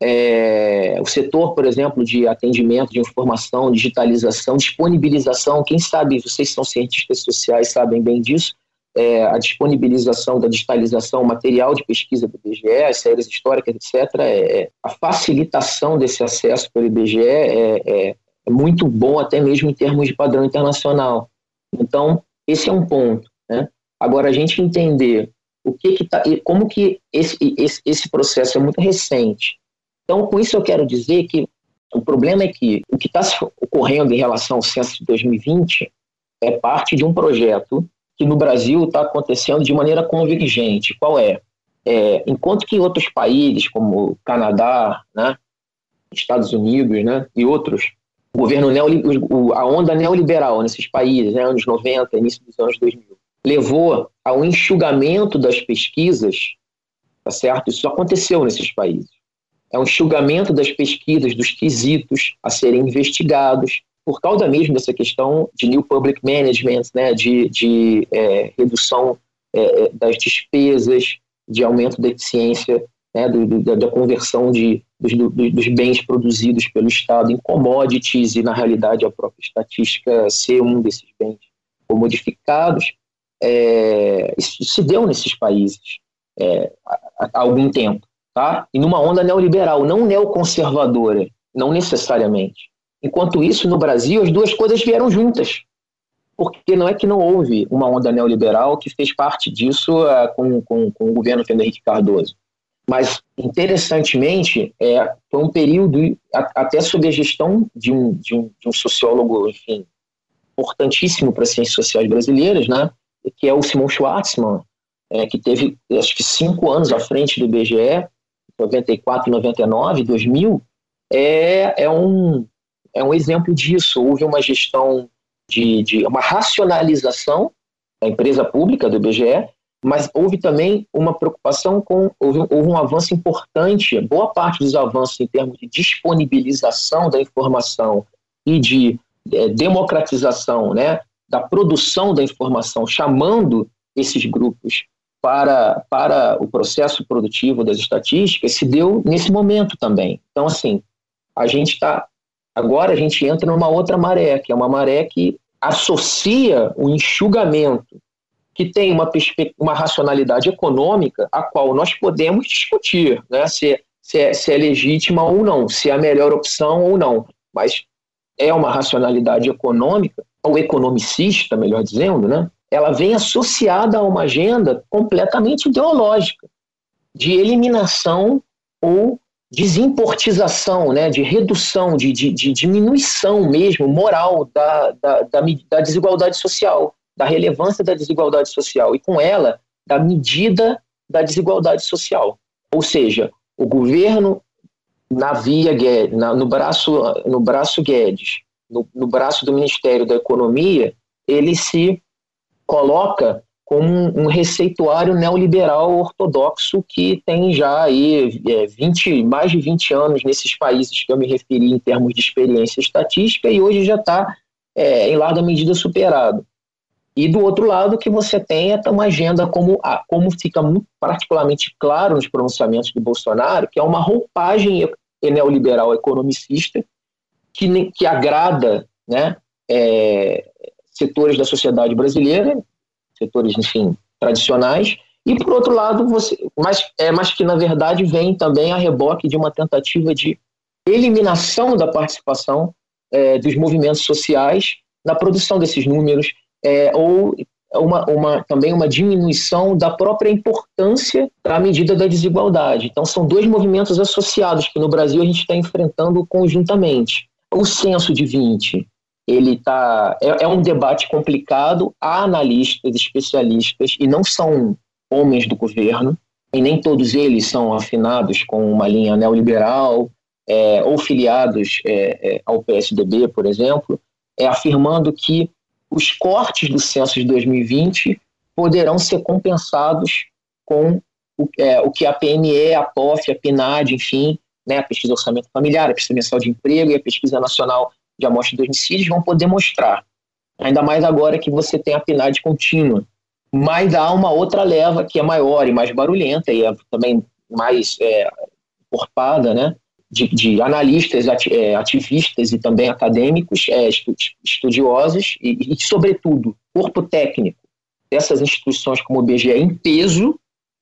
É, o setor, por exemplo, de atendimento, de informação, digitalização, disponibilização, quem sabe, vocês são cientistas sociais, sabem bem disso, é, a disponibilização da digitalização, material de pesquisa do IBGE, as séries históricas, etc., é, é, a facilitação desse acesso pelo IBGE é, é, é, muito bom, até mesmo em termos de padrão internacional. Então, esse é um ponto. Né? Agora, a gente entender o que que tá, como que esse, esse, esse processo é muito recente. Então, com isso eu quero dizer que o problema é que o que está ocorrendo em relação ao censo de 2020 é parte de um projeto que no Brasil está acontecendo de maneira convergente. Qual é? é? Enquanto que outros países, como Canadá, né, Estados Unidos né, e outros, o governo a onda neoliberal nesses países, né, anos 90, início dos anos 2000, levou ao enxugamento das pesquisas, tá certo? Isso aconteceu nesses países. É um enxugamento das pesquisas, dos quesitos a serem investigados, por causa mesmo dessa questão de new public management, né, de, de é, redução é, é das despesas, de aumento da eficiência, né, do, do, da conversão de, dos, do, dos, bens produzidos pelo Estado em commodities e, na realidade, a própria estatística ser um desses bens comodificados, é, isso se deu nesses países é, há, há algum tempo, tá? E numa onda neoliberal, não neoconservadora, não necessariamente. Enquanto isso, no Brasil, as duas coisas vieram juntas. porque não é que não houve uma onda neoliberal que fez parte disso uh, com, com, com, o governo Fernando Henrique Cardoso. Mas, interessantemente, é, foi um período, até sob a gestão de um, de um, de um sociólogo, enfim, importantíssimo para as ciências sociais brasileiras, né, que é o Simon Schwartzman, é, que teve, acho que, cinco anos à frente do IBGE, 94, 99, 2000, é, é, um, é um exemplo disso. Houve uma gestão de, de uma racionalização da empresa pública do IBGE, mas houve também uma preocupação com houve, houve, um avanço importante, boa parte dos avanços em termos de disponibilização da informação e de é, democratização, né, da produção da informação, chamando esses grupos para, para o processo produtivo das estatísticas, se deu nesse momento também. Então, assim, a gente está agora a gente entra numa outra maré, que é uma maré que associa o enxugamento que tem uma, uma racionalidade econômica a qual nós podemos discutir né, se, se, é, se é legítima ou não, se é a melhor opção ou não. Mas é uma racionalidade econômica, ou economicista, melhor dizendo, né, ela vem associada a uma agenda completamente ideológica, de eliminação ou desimportização, né, de redução, de, de, de diminuição mesmo moral da, da, da, da desigualdade social da relevância da desigualdade social e, com ela, da medida da desigualdade social. Ou seja, o governo na via Guedes, na, no, braço, no braço Guedes, no, no braço do Ministério da Economia, ele se coloca como um, receituário neoliberal ortodoxo que tem já aí é, 20, mais de 20 anos nesses países que eu me referi em termos de experiência estatística e hoje já está é, em larga medida superado. E do outro lado, que você tem é uma agenda como, como fica muito particularmente claro nos pronunciamentos do Bolsonaro, que é uma roupagem neoliberal economicista que, que agrada né, é, setores da sociedade brasileira, setores, enfim, tradicionais, e por outro lado, você, mas, é, mas que na verdade vem também a reboque de uma tentativa de eliminação da participação é, dos movimentos sociais na produção desses números é, ou uma, uma, também uma diminuição da própria importância da medida da desigualdade. Então, são dois movimentos associados que no Brasil a gente está enfrentando conjuntamente. O censo de 20, ele tá, é, é um debate complicado, há analistas, especialistas, e não são homens do governo, e nem todos eles são afinados com uma linha neoliberal é, ou filiados é, é ao PSDB, por exemplo, é, afirmando que os cortes do censo de 2020 poderão ser compensados com o, é, o que a PNE, a POF, a PNAD, enfim, né, a pesquisa orçamento familiar, a pesquisa mensal de emprego e a pesquisa nacional de amostra de homicídios vão poder mostrar. Ainda mais agora que você tem a PNAD contínua. Mas há uma outra leva que é maior e mais barulhenta e é também mais é, encorpada, né, de, de analistas, é, ativistas e também acadêmicos, é, estudiosos e, e, sobretudo, corpo técnico dessas instituições como o BGE em peso,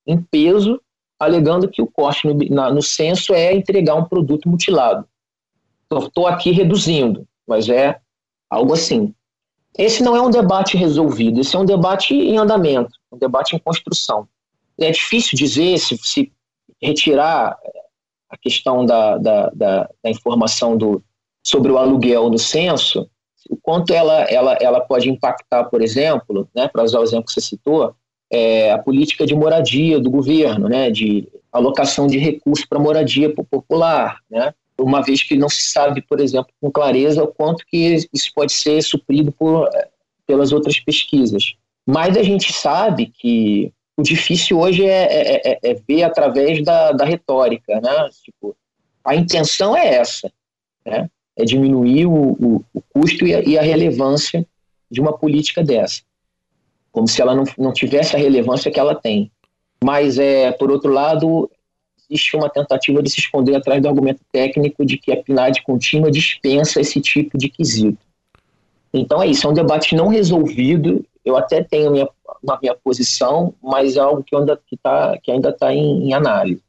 em peso, alegando que o corte no, na, no censo é entregar um produto mutilado. Estou aqui reduzindo, mas é algo assim. Esse não é um debate resolvido, esse é um debate em andamento, um debate em construção. É difícil dizer se, se retirar a questão da, da, da, da informação do, sobre o aluguel no censo, o quanto ela, ela, ela pode impactar, por exemplo, né, para usar o exemplo que você citou, é, a política de moradia do governo, né, de alocação de recursos para moradia popular, né, uma vez que não se sabe, por exemplo, com clareza o quanto que isso pode ser suprido por, pelas outras pesquisas. Mas a gente sabe que o difícil hoje é, é, é, é, ver através da, da retórica, né? Tipo, a intenção é essa, né? É diminuir o, o, o custo e a, e a, relevância de uma política dessa, como se ela não, não tivesse a relevância que ela tem. Mas, é, por outro lado, existe uma tentativa de se esconder atrás do argumento técnico de que a PNAD contínua dispensa esse tipo de quesito. Então é isso, é um debate não resolvido. Eu até tenho minha minha posição, mas é algo que ainda que tá, que ainda está em, em análise.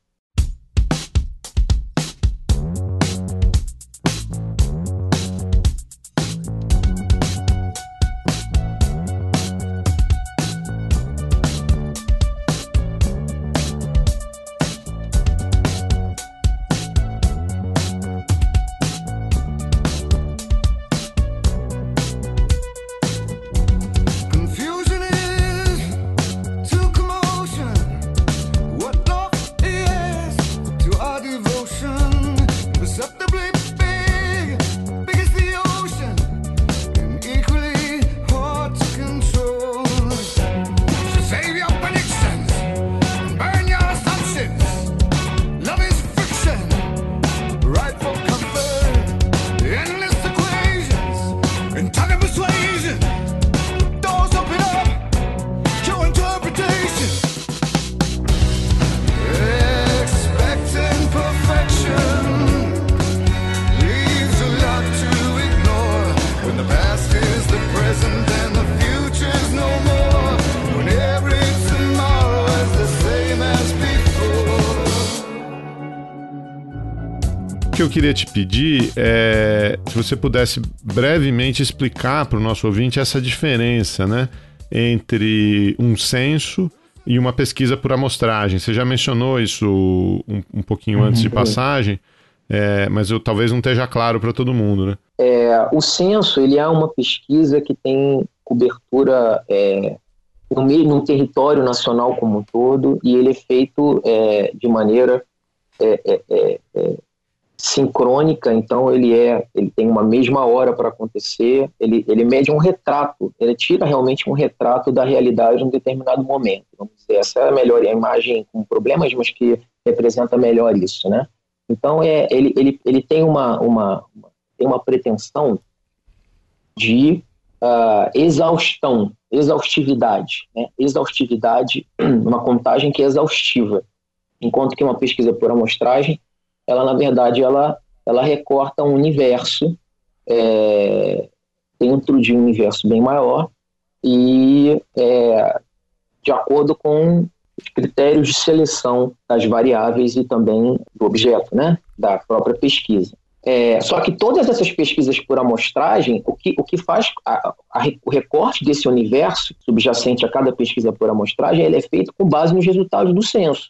Queria te pedir é se você pudesse brevemente explicar para o nosso ouvinte essa diferença, né, entre um censo e uma pesquisa por amostragem. Você já mencionou isso um, um pouquinho uhum, antes de passagem, é, mas eu talvez não esteja claro para todo mundo, né? É, o censo ele é uma pesquisa que tem cobertura é, no, meio, no território nacional como um todo e ele é feito é, de maneira é, é, sincrônica, então ele é, ele tem uma mesma hora para acontecer, ele, ele mede um retrato, ele tira realmente um retrato da realidade em um determinado momento. Vamos dizer, essa é a melhor a imagem com problemas, mas que representa melhor isso, né? Então é, ele, ele, ele tem uma, uma, uma tem uma pretensão de uh, exaustão, exaustividade, né? exaustividade, uma contagem que é exaustiva, enquanto que uma pesquisa por amostragem ela na verdade ela, ela recorta um universo é, dentro de um universo bem maior e é, de acordo com os critérios de seleção das variáveis e também do objeto, né, da própria pesquisa. É, só que todas essas pesquisas por amostragem, o que, o que faz a, a, o recorte desse universo subjacente a cada pesquisa por amostragem, ele é feito com base nos resultados do censo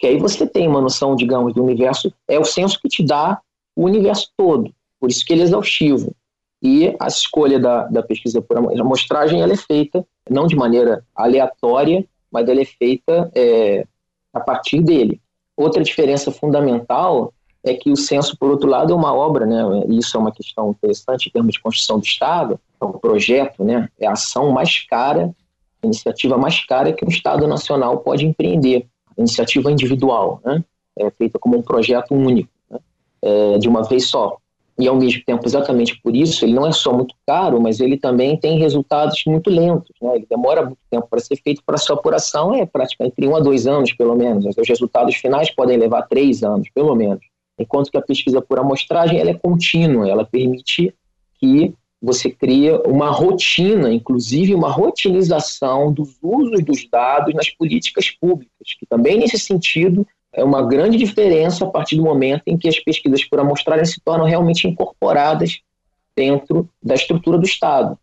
que aí você tem uma noção, digamos, do universo, é o senso que te dá o universo todo, por isso que ele é exaustivo. E a escolha da, da pesquisa por amostragem ela é feita não de maneira aleatória, mas ela é feita é, a partir dele. Outra diferença fundamental é que o censo, por outro lado, é uma obra, né? Isso é uma questão interessante em termos de construção do Estado. É um projeto, né? É a ação mais cara, a iniciativa mais cara que o Estado Nacional pode empreender iniciativa individual, né? é feita como um projeto único, né? é, de uma vez só. E ao mesmo tempo, exatamente por isso, ele não é só muito caro, mas ele também tem resultados muito lentos. Né? Ele demora muito tempo para ser feito, para sua apuração é praticamente entre um a dois anos, pelo menos. Os resultados finais podem levar três anos, pelo menos. Enquanto que a pesquisa por amostragem ela é contínua, ela permite que você cria uma rotina, inclusive uma rotinização dos usos dos dados nas políticas públicas, que também nesse sentido é uma grande diferença a partir do momento em que as pesquisas por amostragem se tornam realmente incorporadas dentro da estrutura do Estado.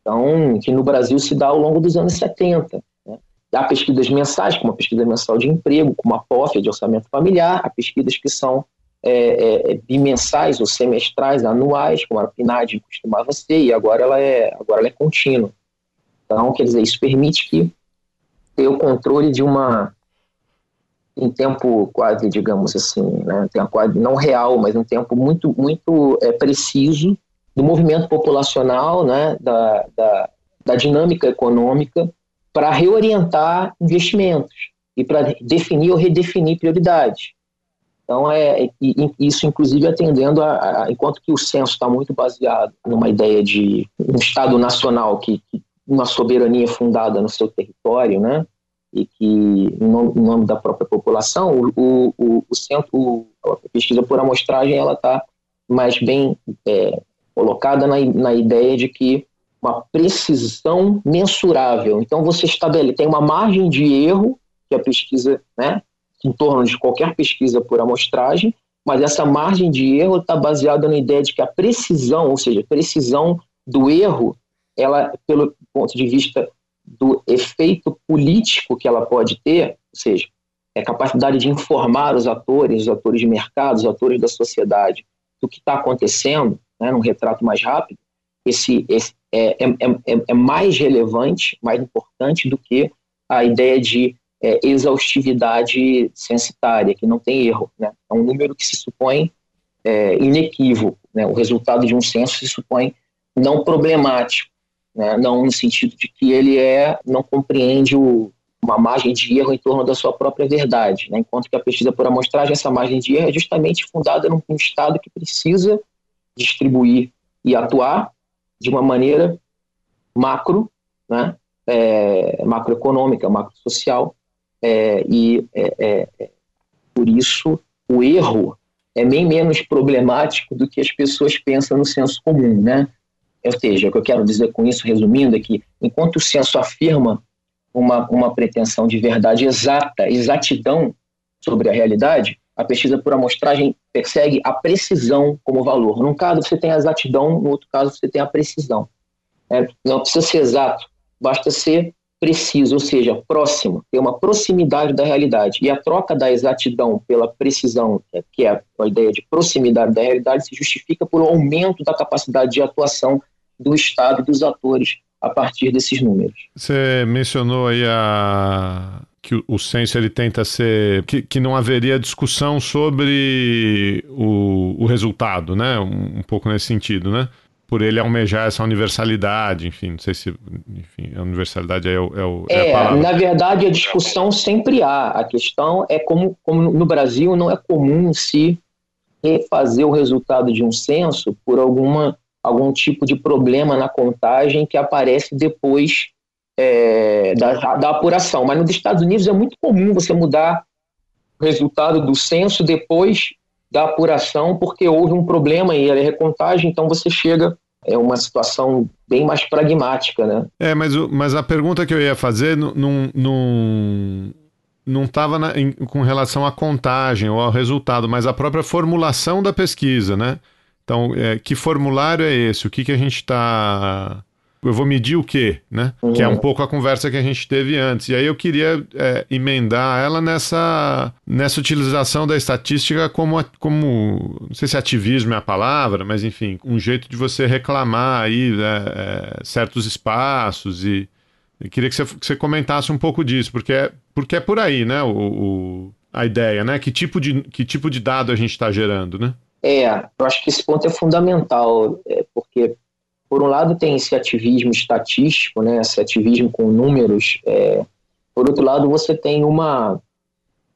Então, que no Brasil se dá ao longo dos anos 70. Né? Há pesquisas mensais, como a pesquisa mensal de emprego, como a POF, de orçamento familiar, há pesquisas que são é, é, é, bimensais ou semestrais, anuais, como a PNAD costumava ser, e agora ela é, agora ela é contínua. Então, quer dizer, isso permite que ter o controle de uma em tempo quase, digamos assim, né, quase não real, mas um tempo muito muito é, preciso do movimento populacional, né, da, da, da dinâmica econômica para reorientar investimentos e para definir ou redefinir prioridades. Então, é, isso, inclusive, atendendo a, a enquanto que o censo está muito baseado numa ideia de um Estado nacional que, que uma soberania fundada no seu território, né? E que, em nome, da própria população, o, o, o, centro, a pesquisa por amostragem, ela está mais bem é, colocada na, na ideia de que uma precisão mensurável. Então, você estabelece, tem uma margem de erro que a pesquisa, né? Em torno de qualquer pesquisa por amostragem, mas essa margem de erro está baseada na ideia de que a precisão, ou seja, precisão do erro, ela, pelo ponto de vista do efeito político que ela pode ter, ou seja, é a capacidade de informar os atores, os atores de mercado, os atores da sociedade, do que está acontecendo, né, num retrato mais rápido, esse, esse é, é, é, é mais relevante, mais importante do que a ideia de é, exaustividade censitária, que não tem erro. Né? É um número que se supõe é, inequívoco. Né? O resultado de um censo se supõe não problemático, né? não no sentido de que ele é não compreende o, uma margem de erro em torno da sua própria verdade, né? enquanto que a pesquisa por amostragem, essa margem de erro é justamente fundada num, Estado que precisa distribuir e atuar de uma maneira macro, né? É, macroeconômica, macrosocial, é, e é, é, é, por isso o erro é bem menos problemático do que as pessoas pensam no senso comum, né? Ou seja, o que eu quero dizer com isso, resumindo, é que enquanto o senso afirma uma, uma pretensão de verdade exata, exatidão sobre a realidade, a pesquisa por amostragem persegue a precisão como valor. Num caso você tem a exatidão, no outro caso você tem a precisão. É, não precisa ser exato, basta ser preciso, ou seja, próximo, ter uma proximidade da realidade. E a troca da exatidão pela precisão, que é a ideia de proximidade da realidade, se justifica por um aumento da capacidade de atuação do Estado e dos atores a partir desses números. Você mencionou aí a que o censo ele tenta ser que, que não haveria discussão sobre o, o resultado, né? Um, um pouco nesse sentido, né? Por ele almejar essa universalidade, enfim, não sei se enfim, a universalidade é, o, é, o, é, é Na verdade, a discussão sempre há. A questão é como, como no Brasil não é comum se refazer o resultado de um censo por alguma, algum tipo de problema na contagem que aparece depois é, da, da apuração. Mas nos Estados Unidos é muito comum você mudar o resultado do censo depois da apuração, porque houve um problema e a recontagem, então você chega é uma situação bem mais pragmática, né? É, mas, mas a pergunta que eu ia fazer não, não, estava com relação à contagem ou ao resultado, mas a própria formulação da pesquisa, né? Então, é, que formulário é esse? O que, que a gente está eu vou medir o quê, né? Uhum. Que é um pouco a conversa que a gente teve antes. E aí eu queria é, emendar ela nessa, nessa utilização da estatística como, como, não sei se ativismo é a palavra, mas enfim, um jeito de você reclamar aí né, é, certos espaços e eu queria que você, que você, comentasse um pouco disso, porque é, porque é por aí, né, o, o a ideia, né? Que tipo de, que tipo de dado a gente está gerando, né? É, eu acho que esse ponto é fundamental, é, porque por um lado tem esse ativismo estatístico, né, esse ativismo com números, é, por outro lado você tem uma,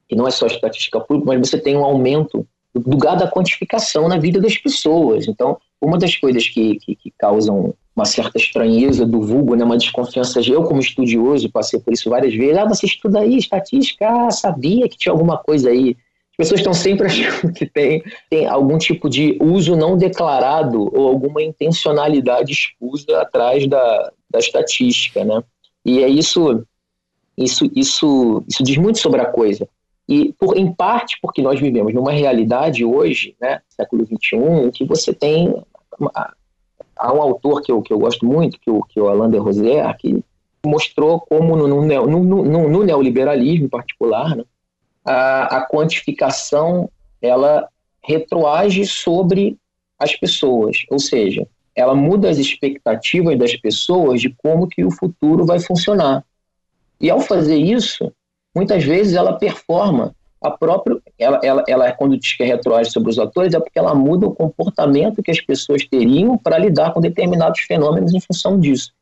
que não é só estatística pública, mas você tem um aumento do lugar da quantificação na vida das pessoas. Então, uma das coisas que, que, que causam uma certa estranheza do vulgo, né, uma desconfiança, eu como estudioso passei por isso várias vezes, ah, você estuda aí estatística, ah, sabia que tinha alguma coisa aí as pessoas estão sempre achando que tem, tem algum tipo de uso não declarado ou alguma intencionalidade escusa atrás da, da estatística, né? E é isso, isso, isso, isso diz muito sobre a coisa. E por, em parte porque nós vivemos numa realidade hoje, né, século XXI, em que você tem há um autor que eu, que eu gosto muito, que o, que o Alain de Rosier, que mostrou como no, no, no, no neoliberalismo em particular, né, a, a quantificação ela retroage sobre as pessoas, ou seja, ela muda as expectativas das pessoas de como que o futuro vai funcionar. E ao fazer isso, muitas vezes ela performa a própria, ela, ela, ela quando diz que é retroage sobre os atores, é porque ela muda o comportamento que as pessoas teriam para lidar com determinados fenômenos em função disso.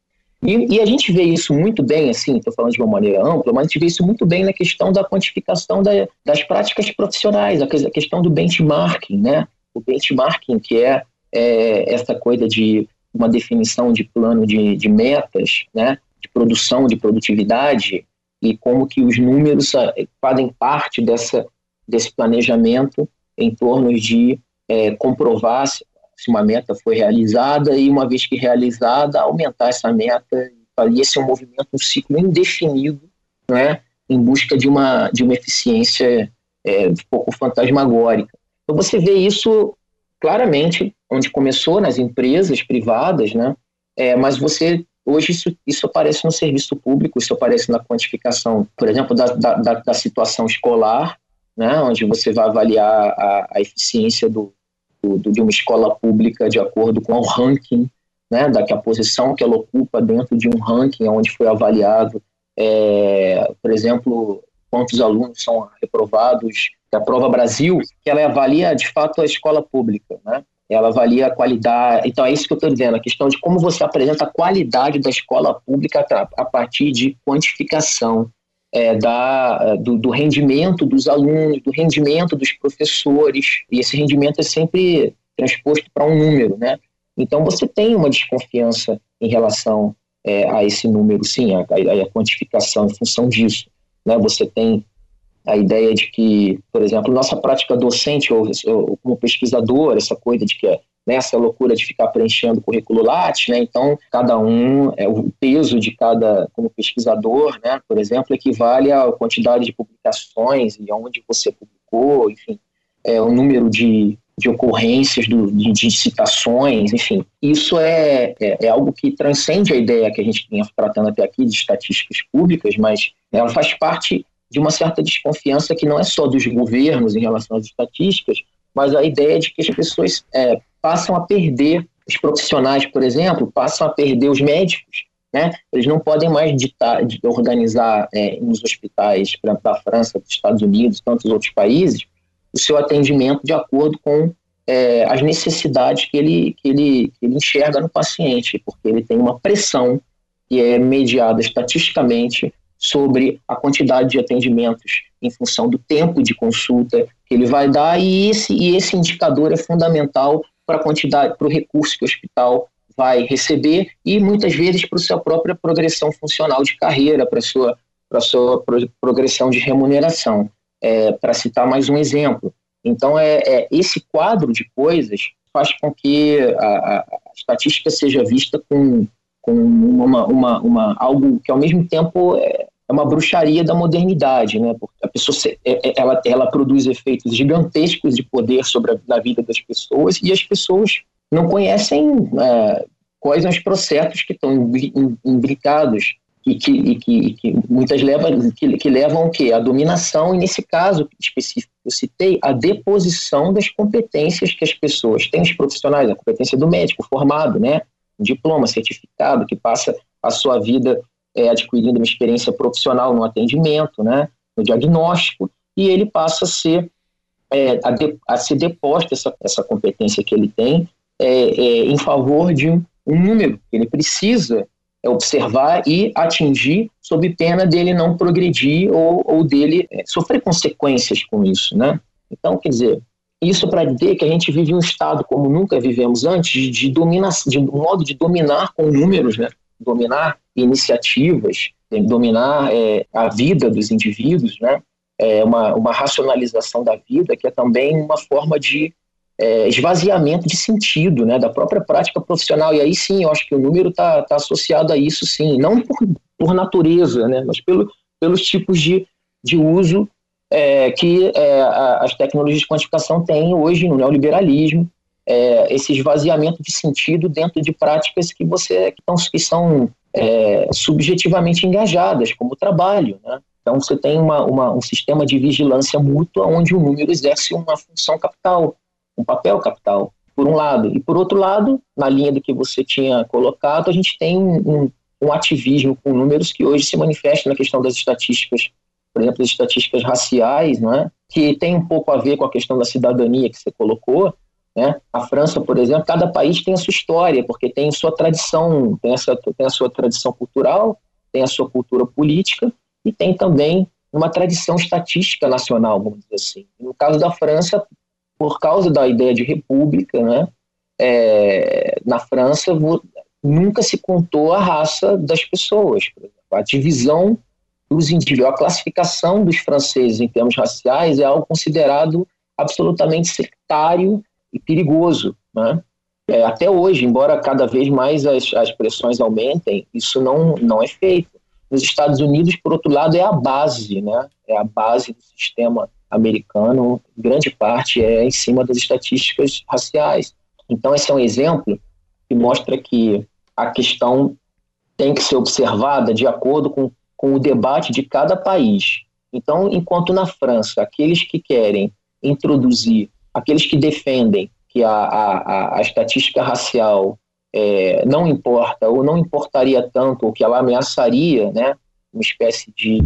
E, e, a gente vê isso muito bem, assim, estou falando de uma maneira ampla, mas a gente vê isso muito bem na questão da quantificação da, das práticas profissionais, a, questão do benchmarking, né? O benchmarking, que é, é essa coisa de uma definição de plano de, de metas, né? De produção, de produtividade, e como que os números ah, fazem parte dessa, desse planejamento em torno de é, comprovar se uma meta foi realizada e, uma vez que realizada, aumentar essa meta. E esse é um movimento, um ciclo indefinido, né, em busca de uma, de uma eficiência é, um pouco fantasmagórica. Então, você vê isso claramente, onde começou nas empresas privadas, né, é, mas você Hoje isso, isso aparece no serviço público, isso aparece na quantificação, por exemplo, da, da, da situação escolar, né, onde você vai avaliar a, a eficiência do, do, de uma escola pública de acordo com o ranking, né, da que a posição que ela ocupa dentro de um ranking onde foi avaliado, é, por exemplo, quantos alunos são reprovados da Prova Brasil, que ela avalia de fato a escola pública, né? Ela avalia a qualidade. Então é isso que eu estou dizendo, a questão de como você apresenta a qualidade da escola pública a partir de quantificação é, da, do, do, rendimento dos alunos, do rendimento dos professores, e esse rendimento é sempre transposto para um número, né? Então você tem uma desconfiança em relação é, a esse número, sim, a, a, a, quantificação em função disso. Né? Você tem a ideia de que, por exemplo, nossa prática docente ou, ou como pesquisador, essa coisa de que é nessa loucura de ficar preenchendo o currículo Lattes, né? Então, cada um, é, o peso de cada, como pesquisador, né? Por exemplo, equivale à quantidade de publicações e onde você publicou, enfim. é, o número de, de ocorrências, do, de, de, citações, enfim. Isso é, é, é, algo que transcende a ideia que a gente vinha tratando até aqui de estatísticas públicas, mas ela faz parte de uma certa desconfiança que não é só dos governos em relação às estatísticas, mas a ideia de que as pessoas é, passam a perder, os profissionais, por exemplo, passam a perder os médicos, né? Eles não podem mais ditar, organizar é, nos hospitais, exemplo, da França, dos Estados Unidos, tantos outros países, o seu atendimento de acordo com é, as necessidades que ele, que, ele, que ele enxerga no paciente, porque ele tem uma pressão que é mediada estatisticamente sobre a quantidade de atendimentos em função do tempo de consulta que ele vai dar e esse, e esse indicador é fundamental para a quantidade, para o recurso que o hospital vai receber e muitas vezes para a sua própria progressão funcional de carreira, para a sua, para a sua progressão de remuneração é, para citar mais um exemplo. Então, é, é, esse quadro de coisas faz com que a, a, estatística seja vista com, com uma, uma, uma, algo que, ao mesmo tempo, é, é uma bruxaria da modernidade, né? Porque a pessoa é, é, ela, ela produz efeitos gigantescos de poder sobre a, a vida das pessoas e as pessoas não conhecem é, quais são os processos que estão imbricados e que, e que, e que muitas levam, que, que levam o quê? A dominação, e nesse caso específico que eu citei, a deposição das competências que as pessoas têm, os profissionais, a competência do médico formado, né? Diploma, certificado, que passa a sua vida é, adquirindo uma experiência profissional no atendimento, né? No diagnóstico, e ele passa a ser, é, a, de, a ser deposta essa, essa competência que ele tem é, é em favor de um, número que ele precisa observar e atingir sob pena dele não progredir ou, ou dele é, sofrer consequências com isso, né? Então, quer dizer, isso para dizer que a gente vive um estado como nunca vivemos antes, de, de, de um modo de dominar com números, né? Dominar iniciativas, dominar é, a vida dos indivíduos, né? É uma, uma racionalização da vida que é também uma forma de é, esvaziamento de sentido né, da própria prática profissional. E aí sim, eu acho que o número está tá associado a isso, sim, não por, por natureza, né, mas pelo, pelos tipos de, de uso é, que é, as tecnologias de quantificação têm hoje no neoliberalismo, é, esse esvaziamento de sentido dentro de práticas que você que, tão, que são é, subjetivamente engajadas, como o trabalho. Né? Então você tem uma, uma, um sistema de vigilância mútua onde o número exerce uma função capital um papel capital, por um lado. E por outro lado, na linha do que você tinha colocado, a gente tem um, um ativismo com números que hoje se manifesta na questão das estatísticas, por exemplo, as estatísticas raciais, né, que tem um pouco a ver com a questão da cidadania que você colocou. Né? A França, por exemplo, cada país tem a sua história, porque tem a sua tradição, tem, essa, tem a sua tradição cultural, tem a sua cultura política e tem também uma tradição estatística nacional, vamos dizer assim. No caso da França, por causa da ideia de república, né, é, na França nunca se contou a raça das pessoas. A divisão dos indivíduos, a classificação dos franceses em termos raciais é algo considerado absolutamente sectário e perigoso. Né? É, até hoje, embora cada vez mais as, as pressões aumentem, isso não, não é feito. Nos Estados Unidos, por outro lado, é a base, né? é a base do sistema americano, grande parte é em cima das estatísticas raciais. Então, esse é um exemplo que mostra que a questão tem que ser observada de acordo com, com o debate de cada país. Então, enquanto na França, aqueles que querem introduzir, aqueles que defendem que a, a, a estatística racial é, não importa ou não importaria tanto, ou que ela ameaçaria né, uma espécie de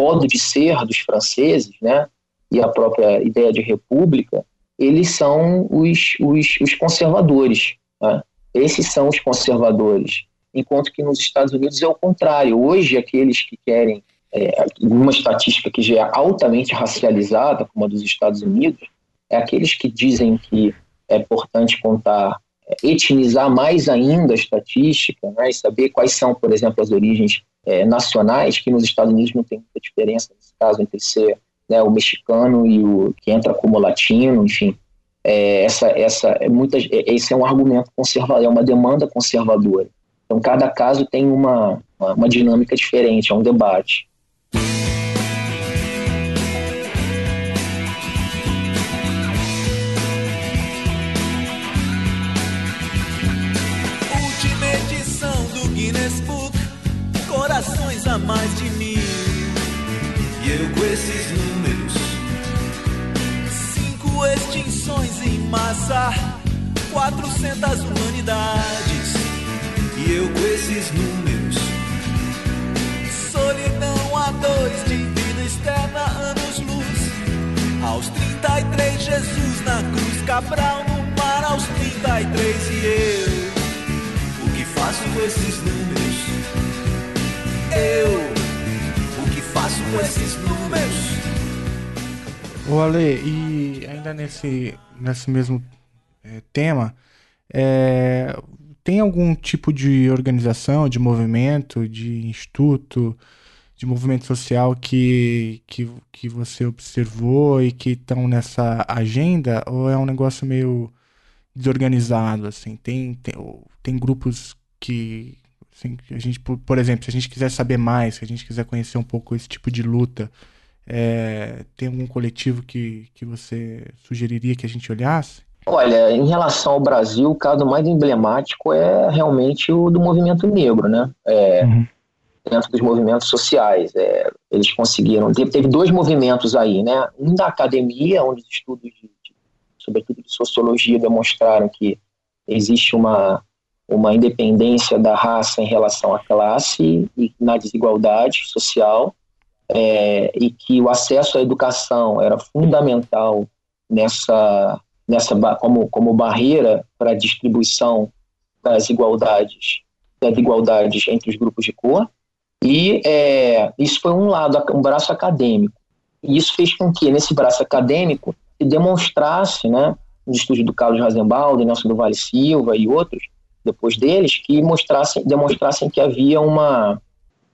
modo de ser dos franceses, né, e a própria ideia de república, eles são os, os, os conservadores. Né? Esses são os conservadores. Enquanto que nos Estados Unidos é o contrário. Hoje, aqueles que querem é, uma estatística que já é altamente racializada, como a dos Estados Unidos, é aqueles que dizem que é importante contar, é, etnizar mais ainda a estatística, né, e saber quais são, por exemplo, as origens é, nacionais, que nos Estados Unidos não tem muita diferença, nesse caso, entre ser né, o mexicano e o que entra como latino, enfim. É, essa, essa, é muitas, é, esse é um argumento conservador, é uma demanda conservadora. Então, cada caso tem uma, uma, uma dinâmica diferente, é um debate. Corações a mais de mil. E eu com esses números, cinco extinções em massa, 400 humanidades. E eu com esses números, solidão a dois de vida externa, anos-luz. Aos 33, Jesus na cruz, Cabral no mar, aos 33 e eu faço com esses números? Eu, o que faço com esses números? Ô Ale, e ainda nesse, nesse mesmo é, tema, é, tem algum tipo de organização, de movimento, de instituto, de movimento social que, que, que você observou e que estão nessa agenda? Ou é um negócio meio desorganizado, assim? Tem, tem, tem grupos que assim, a gente, por, por, exemplo, se a gente quiser saber mais, se a gente quiser conhecer um pouco esse tipo de luta, é, tem algum coletivo que, que você sugeriria que a gente olhasse? Olha, em relação ao Brasil, o caso mais emblemático é realmente o do movimento negro, né? É, uhum. Dentro dos movimentos sociais. É, eles conseguiram. Teve, teve, dois movimentos aí, né? Um da academia, onde os estudos, de, de, sobretudo de sociologia, demonstraram que existe uma uma independência da raça em relação à classe e na desigualdade social, é, e que o acesso à educação era fundamental nessa, nessa como, como barreira para a distribuição das igualdades, das igualdades entre os grupos de cor, e é, isso foi um lado, um braço acadêmico. E isso fez com que, nesse braço acadêmico, se demonstrasse, né, no estudo do Carlos Razenbaldo, Nelson do Vale Silva e outros, depois deles que mostrassem, demonstrassem que havia uma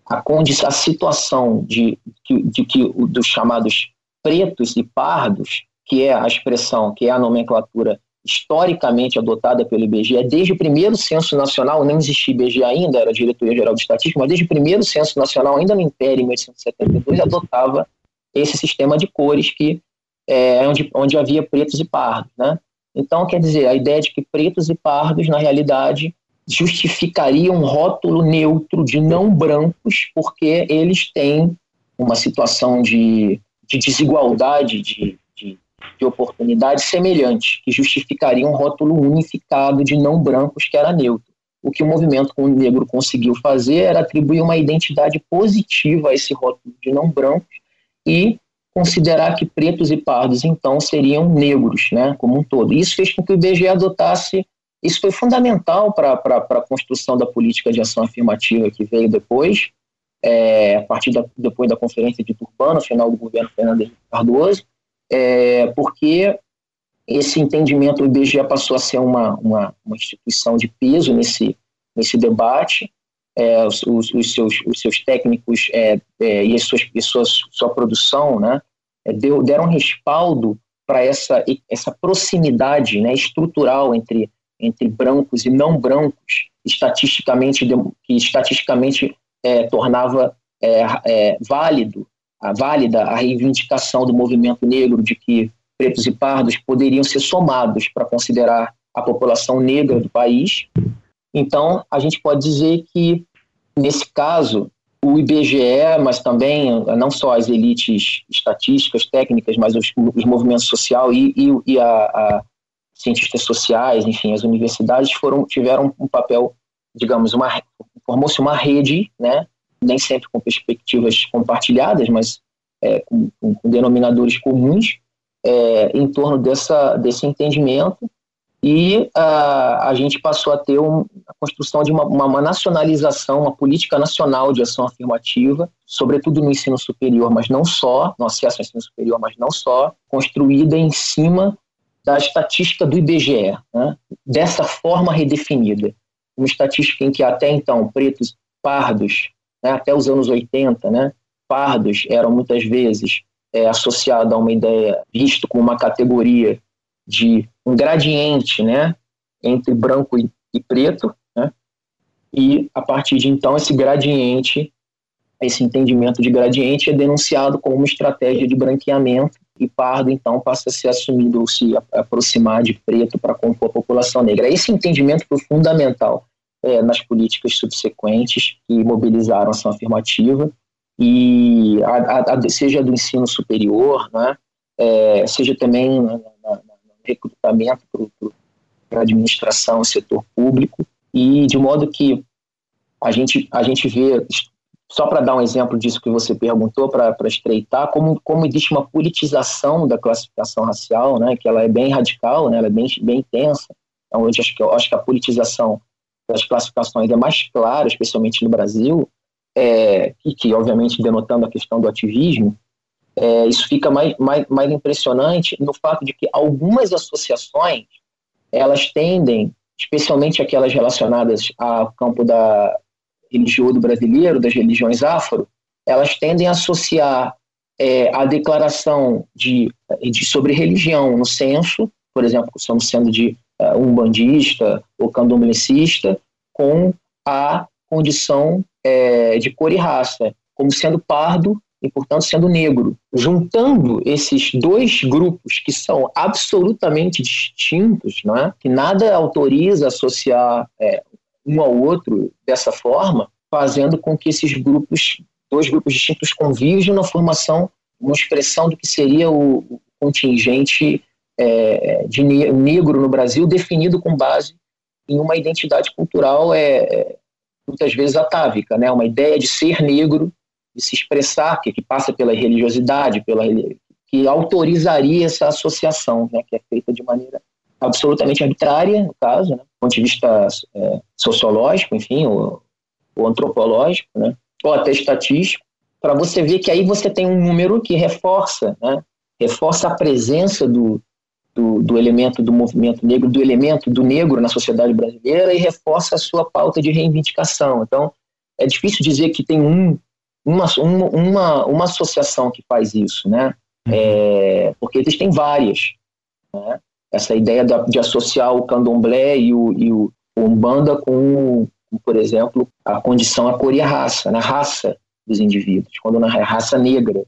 a, condição, a situação de, de, de que dos chamados pretos e pardos, que é a expressão, que é a nomenclatura historicamente adotada pelo IBGE, é desde o primeiro censo nacional, não existia IBGE ainda, era Diretoria Geral de Estatística, mas desde o primeiro censo nacional, ainda no Império, em 1872, adotava esse sistema de cores que é onde, onde havia pretos e pardos, né? Então, quer dizer, a ideia de que pretos e pardos, na realidade, justificariam um rótulo neutro de não brancos, porque eles têm uma situação de, de desigualdade de, de, de oportunidade semelhante, que justificaria um rótulo unificado de não brancos, que era neutro. O que o movimento negro conseguiu fazer era atribuir uma identidade positiva a esse rótulo de não brancos e considerar que pretos e pardos, então, seriam negros, né, como um todo. Isso fez com que o IBGE adotasse, isso foi fundamental para a construção da política de ação afirmativa que veio depois, é, a partir da, depois da Conferência de Turbano, final do governo Fernando Henrique Cardoso, é, porque esse entendimento, o IBGE passou a ser uma, uma, uma instituição de peso nesse, nesse debate, é, os, os, seus, os seus técnicos é, é, e, a suas, sua, sua produção né, é, deu, deram respaldo para essa, essa proximidade né, estrutural entre, entre brancos e não brancos, estatisticamente, que estatisticamente é, tornava é, válido, a, válida a reivindicação do movimento negro de que pretos e pardos poderiam ser somados para considerar a população negra do país então, a gente pode dizer que, nesse caso, o IBGE, mas também não só as elites estatísticas, técnicas, mas os, os movimentos sociais e, e, e a, a, cientistas sociais, enfim, as universidades foram tiveram um papel, digamos, uma formou-se uma rede, né, nem sempre com perspectivas compartilhadas, mas é, com, com, denominadores comuns é, em torno dessa, desse entendimento e uh, a gente passou a ter um, a construção de uma, uma, nacionalização, uma política nacional de ação afirmativa, sobretudo no ensino superior, mas não só, no acesso ao ensino superior, mas não só, construída em cima da estatística do IBGE, né? dessa forma redefinida. Uma estatística em que até então pretos, pardos, né, até os anos 80, né, pardos eram muitas vezes é, associados a uma ideia, visto como uma categoria de um gradiente né, entre branco e, e preto, né, e a partir de então esse gradiente, esse entendimento de gradiente é denunciado como uma estratégia de branqueamento e pardo então passa a ser assumido ou se aproximar de preto para compor a população negra. Esse entendimento foi fundamental é, nas políticas subsequentes que mobilizaram ação afirmativa, e a, a, seja do ensino superior, né, é, seja também recrutamento para a administração, setor público, e de modo que a gente, a gente vê, só para dar um exemplo disso que você perguntou, para estreitar, como, como existe uma politização da classificação racial, né, que ela é bem radical, né, ela é bem, bem intensa, então, eu acho que, acho que a politização das classificações é mais clara, especialmente no Brasil, é, e que, obviamente, denotando a questão do ativismo, é, isso fica mais, mais, mais impressionante no fato de que algumas associações elas tendem, especialmente aquelas relacionadas ao campo da religioso brasileiro, das religiões afro, elas tendem a associar é, a declaração de, de, sobre religião no censo, por exemplo, estamos sendo de uh, umbandista ou candomblessista, com a condição é, de cor e raça, como sendo pardo e, portanto, sendo negro. Juntando esses dois grupos que são absolutamente distintos, é? que nada autoriza associar é, um ao outro dessa forma, fazendo com que esses grupos, dois grupos distintos, convirjam na formação, uma expressão do que seria o contingente é, de negro no Brasil, definido com base em uma identidade cultural é, é, muitas vezes atávica, né? uma ideia de ser negro, de se expressar, que, que passa pela religiosidade, pela, que autorizaria essa associação, né? que é feita de maneira absolutamente arbitrária, no caso, né? do ponto de vista é, sociológico, enfim, ou, antropológico, né? ou até estatístico, para você ver que aí você tem um número que reforça, né? reforça a presença do, do, do, elemento do movimento negro, do elemento do negro na sociedade brasileira e reforça a sua pauta de reivindicação. Então, é difícil dizer que tem um, uma, uma, uma associação que faz isso, né? Uhum. É, porque existem várias. Né? Essa ideia de, de, associar o candomblé e o, e o umbanda com, por exemplo, a condição, a cor e a raça, na né? raça dos indivíduos, quando na raça negra.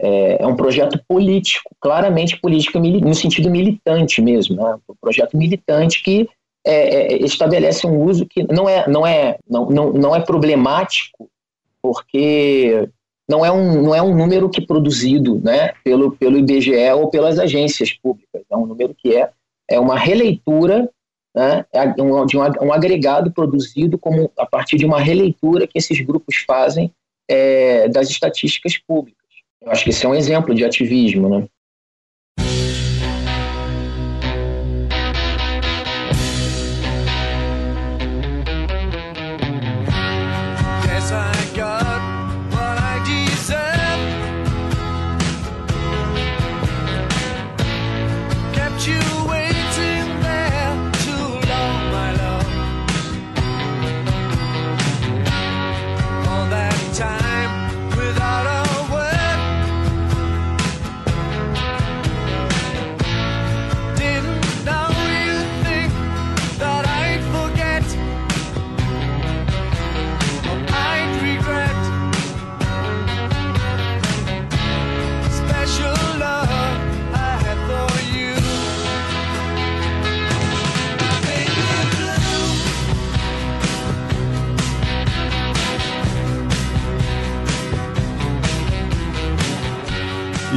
É, é, um projeto político, claramente político no sentido militante mesmo, né? um projeto militante que é, é, estabelece um uso que não é, não é, não, não, não é problemático, porque não é um, não é um número que produzido né, pelo, pelo IBGE ou pelas agências públicas, é um número que é, é uma releitura né, de um, um agregado produzido como a partir de uma releitura que esses grupos fazem é, das estatísticas públicas. Eu acho que esse é um exemplo de ativismo, né?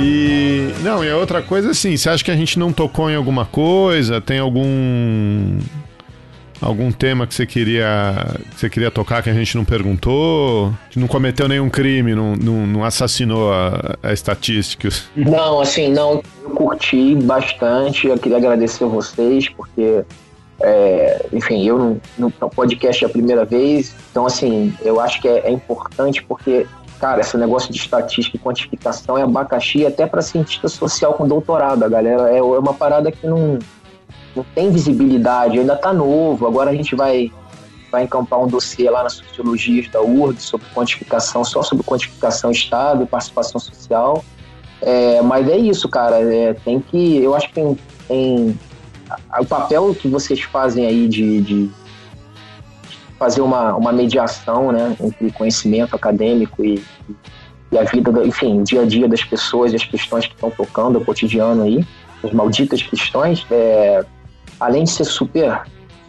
E. Não, e a outra coisa assim, você acha que a gente não tocou em alguma coisa? Tem algum. Algum tema que você queria que você queria tocar que a gente não perguntou? Que não cometeu nenhum crime, não, não, não assassinou a, a estatística? Não, assim, não. Eu curti bastante. Eu queria agradecer a vocês, porque é, enfim, eu no, no podcast é a primeira vez, então assim, eu acho que é, é importante porque cara, esse negócio de estatística e quantificação é abacaxi até para cientista social com doutorado. A galera é, é uma parada que não, não tem visibilidade, ainda está novo. Agora a gente vai, vai encampar um dossiê lá na sociologia da URG sobre quantificação, só sobre quantificação Estado e participação social. É, mas é isso, cara. É, tem que. Eu acho que tem, tem o papel que vocês fazem aí de, de fazer uma, uma mediação né, entre conhecimento acadêmico e, e a vida, enfim, o dia a dia das pessoas e as questões que estão tocando o cotidiano aí, as malditas questões, é, além de ser super,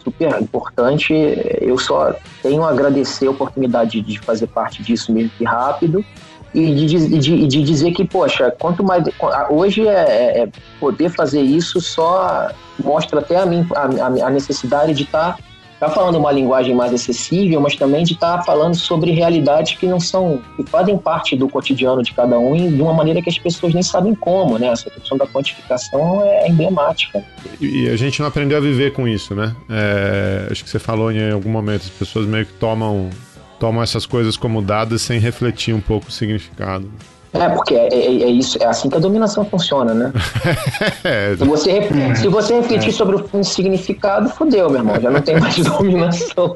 super importante. Eu só tenho a agradecer a oportunidade de fazer parte disso mesmo que rápido e de, de, de, dizer que, poxa, quanto mais. Hoje é, é, é poder fazer isso só mostra até a, mim, a, a necessidade de estar. Tá tá falando uma linguagem mais acessível, mas também de estar tá falando sobre realidades que não são, que fazem parte do cotidiano de cada um e de uma maneira que as pessoas nem sabem como, né? Essa questão da quantificação é emblemática. E a gente não aprendeu a viver com isso, né? É, acho que você falou em algum momento, as pessoas meio que tomam, tomam essas coisas como dadas sem refletir um pouco o significado. É, porque é, é, é, isso, é assim que a dominação funciona, né? É. se, você, se você refletir é. sobre o significado, fodeu, meu irmão. Já não tem mais dominação.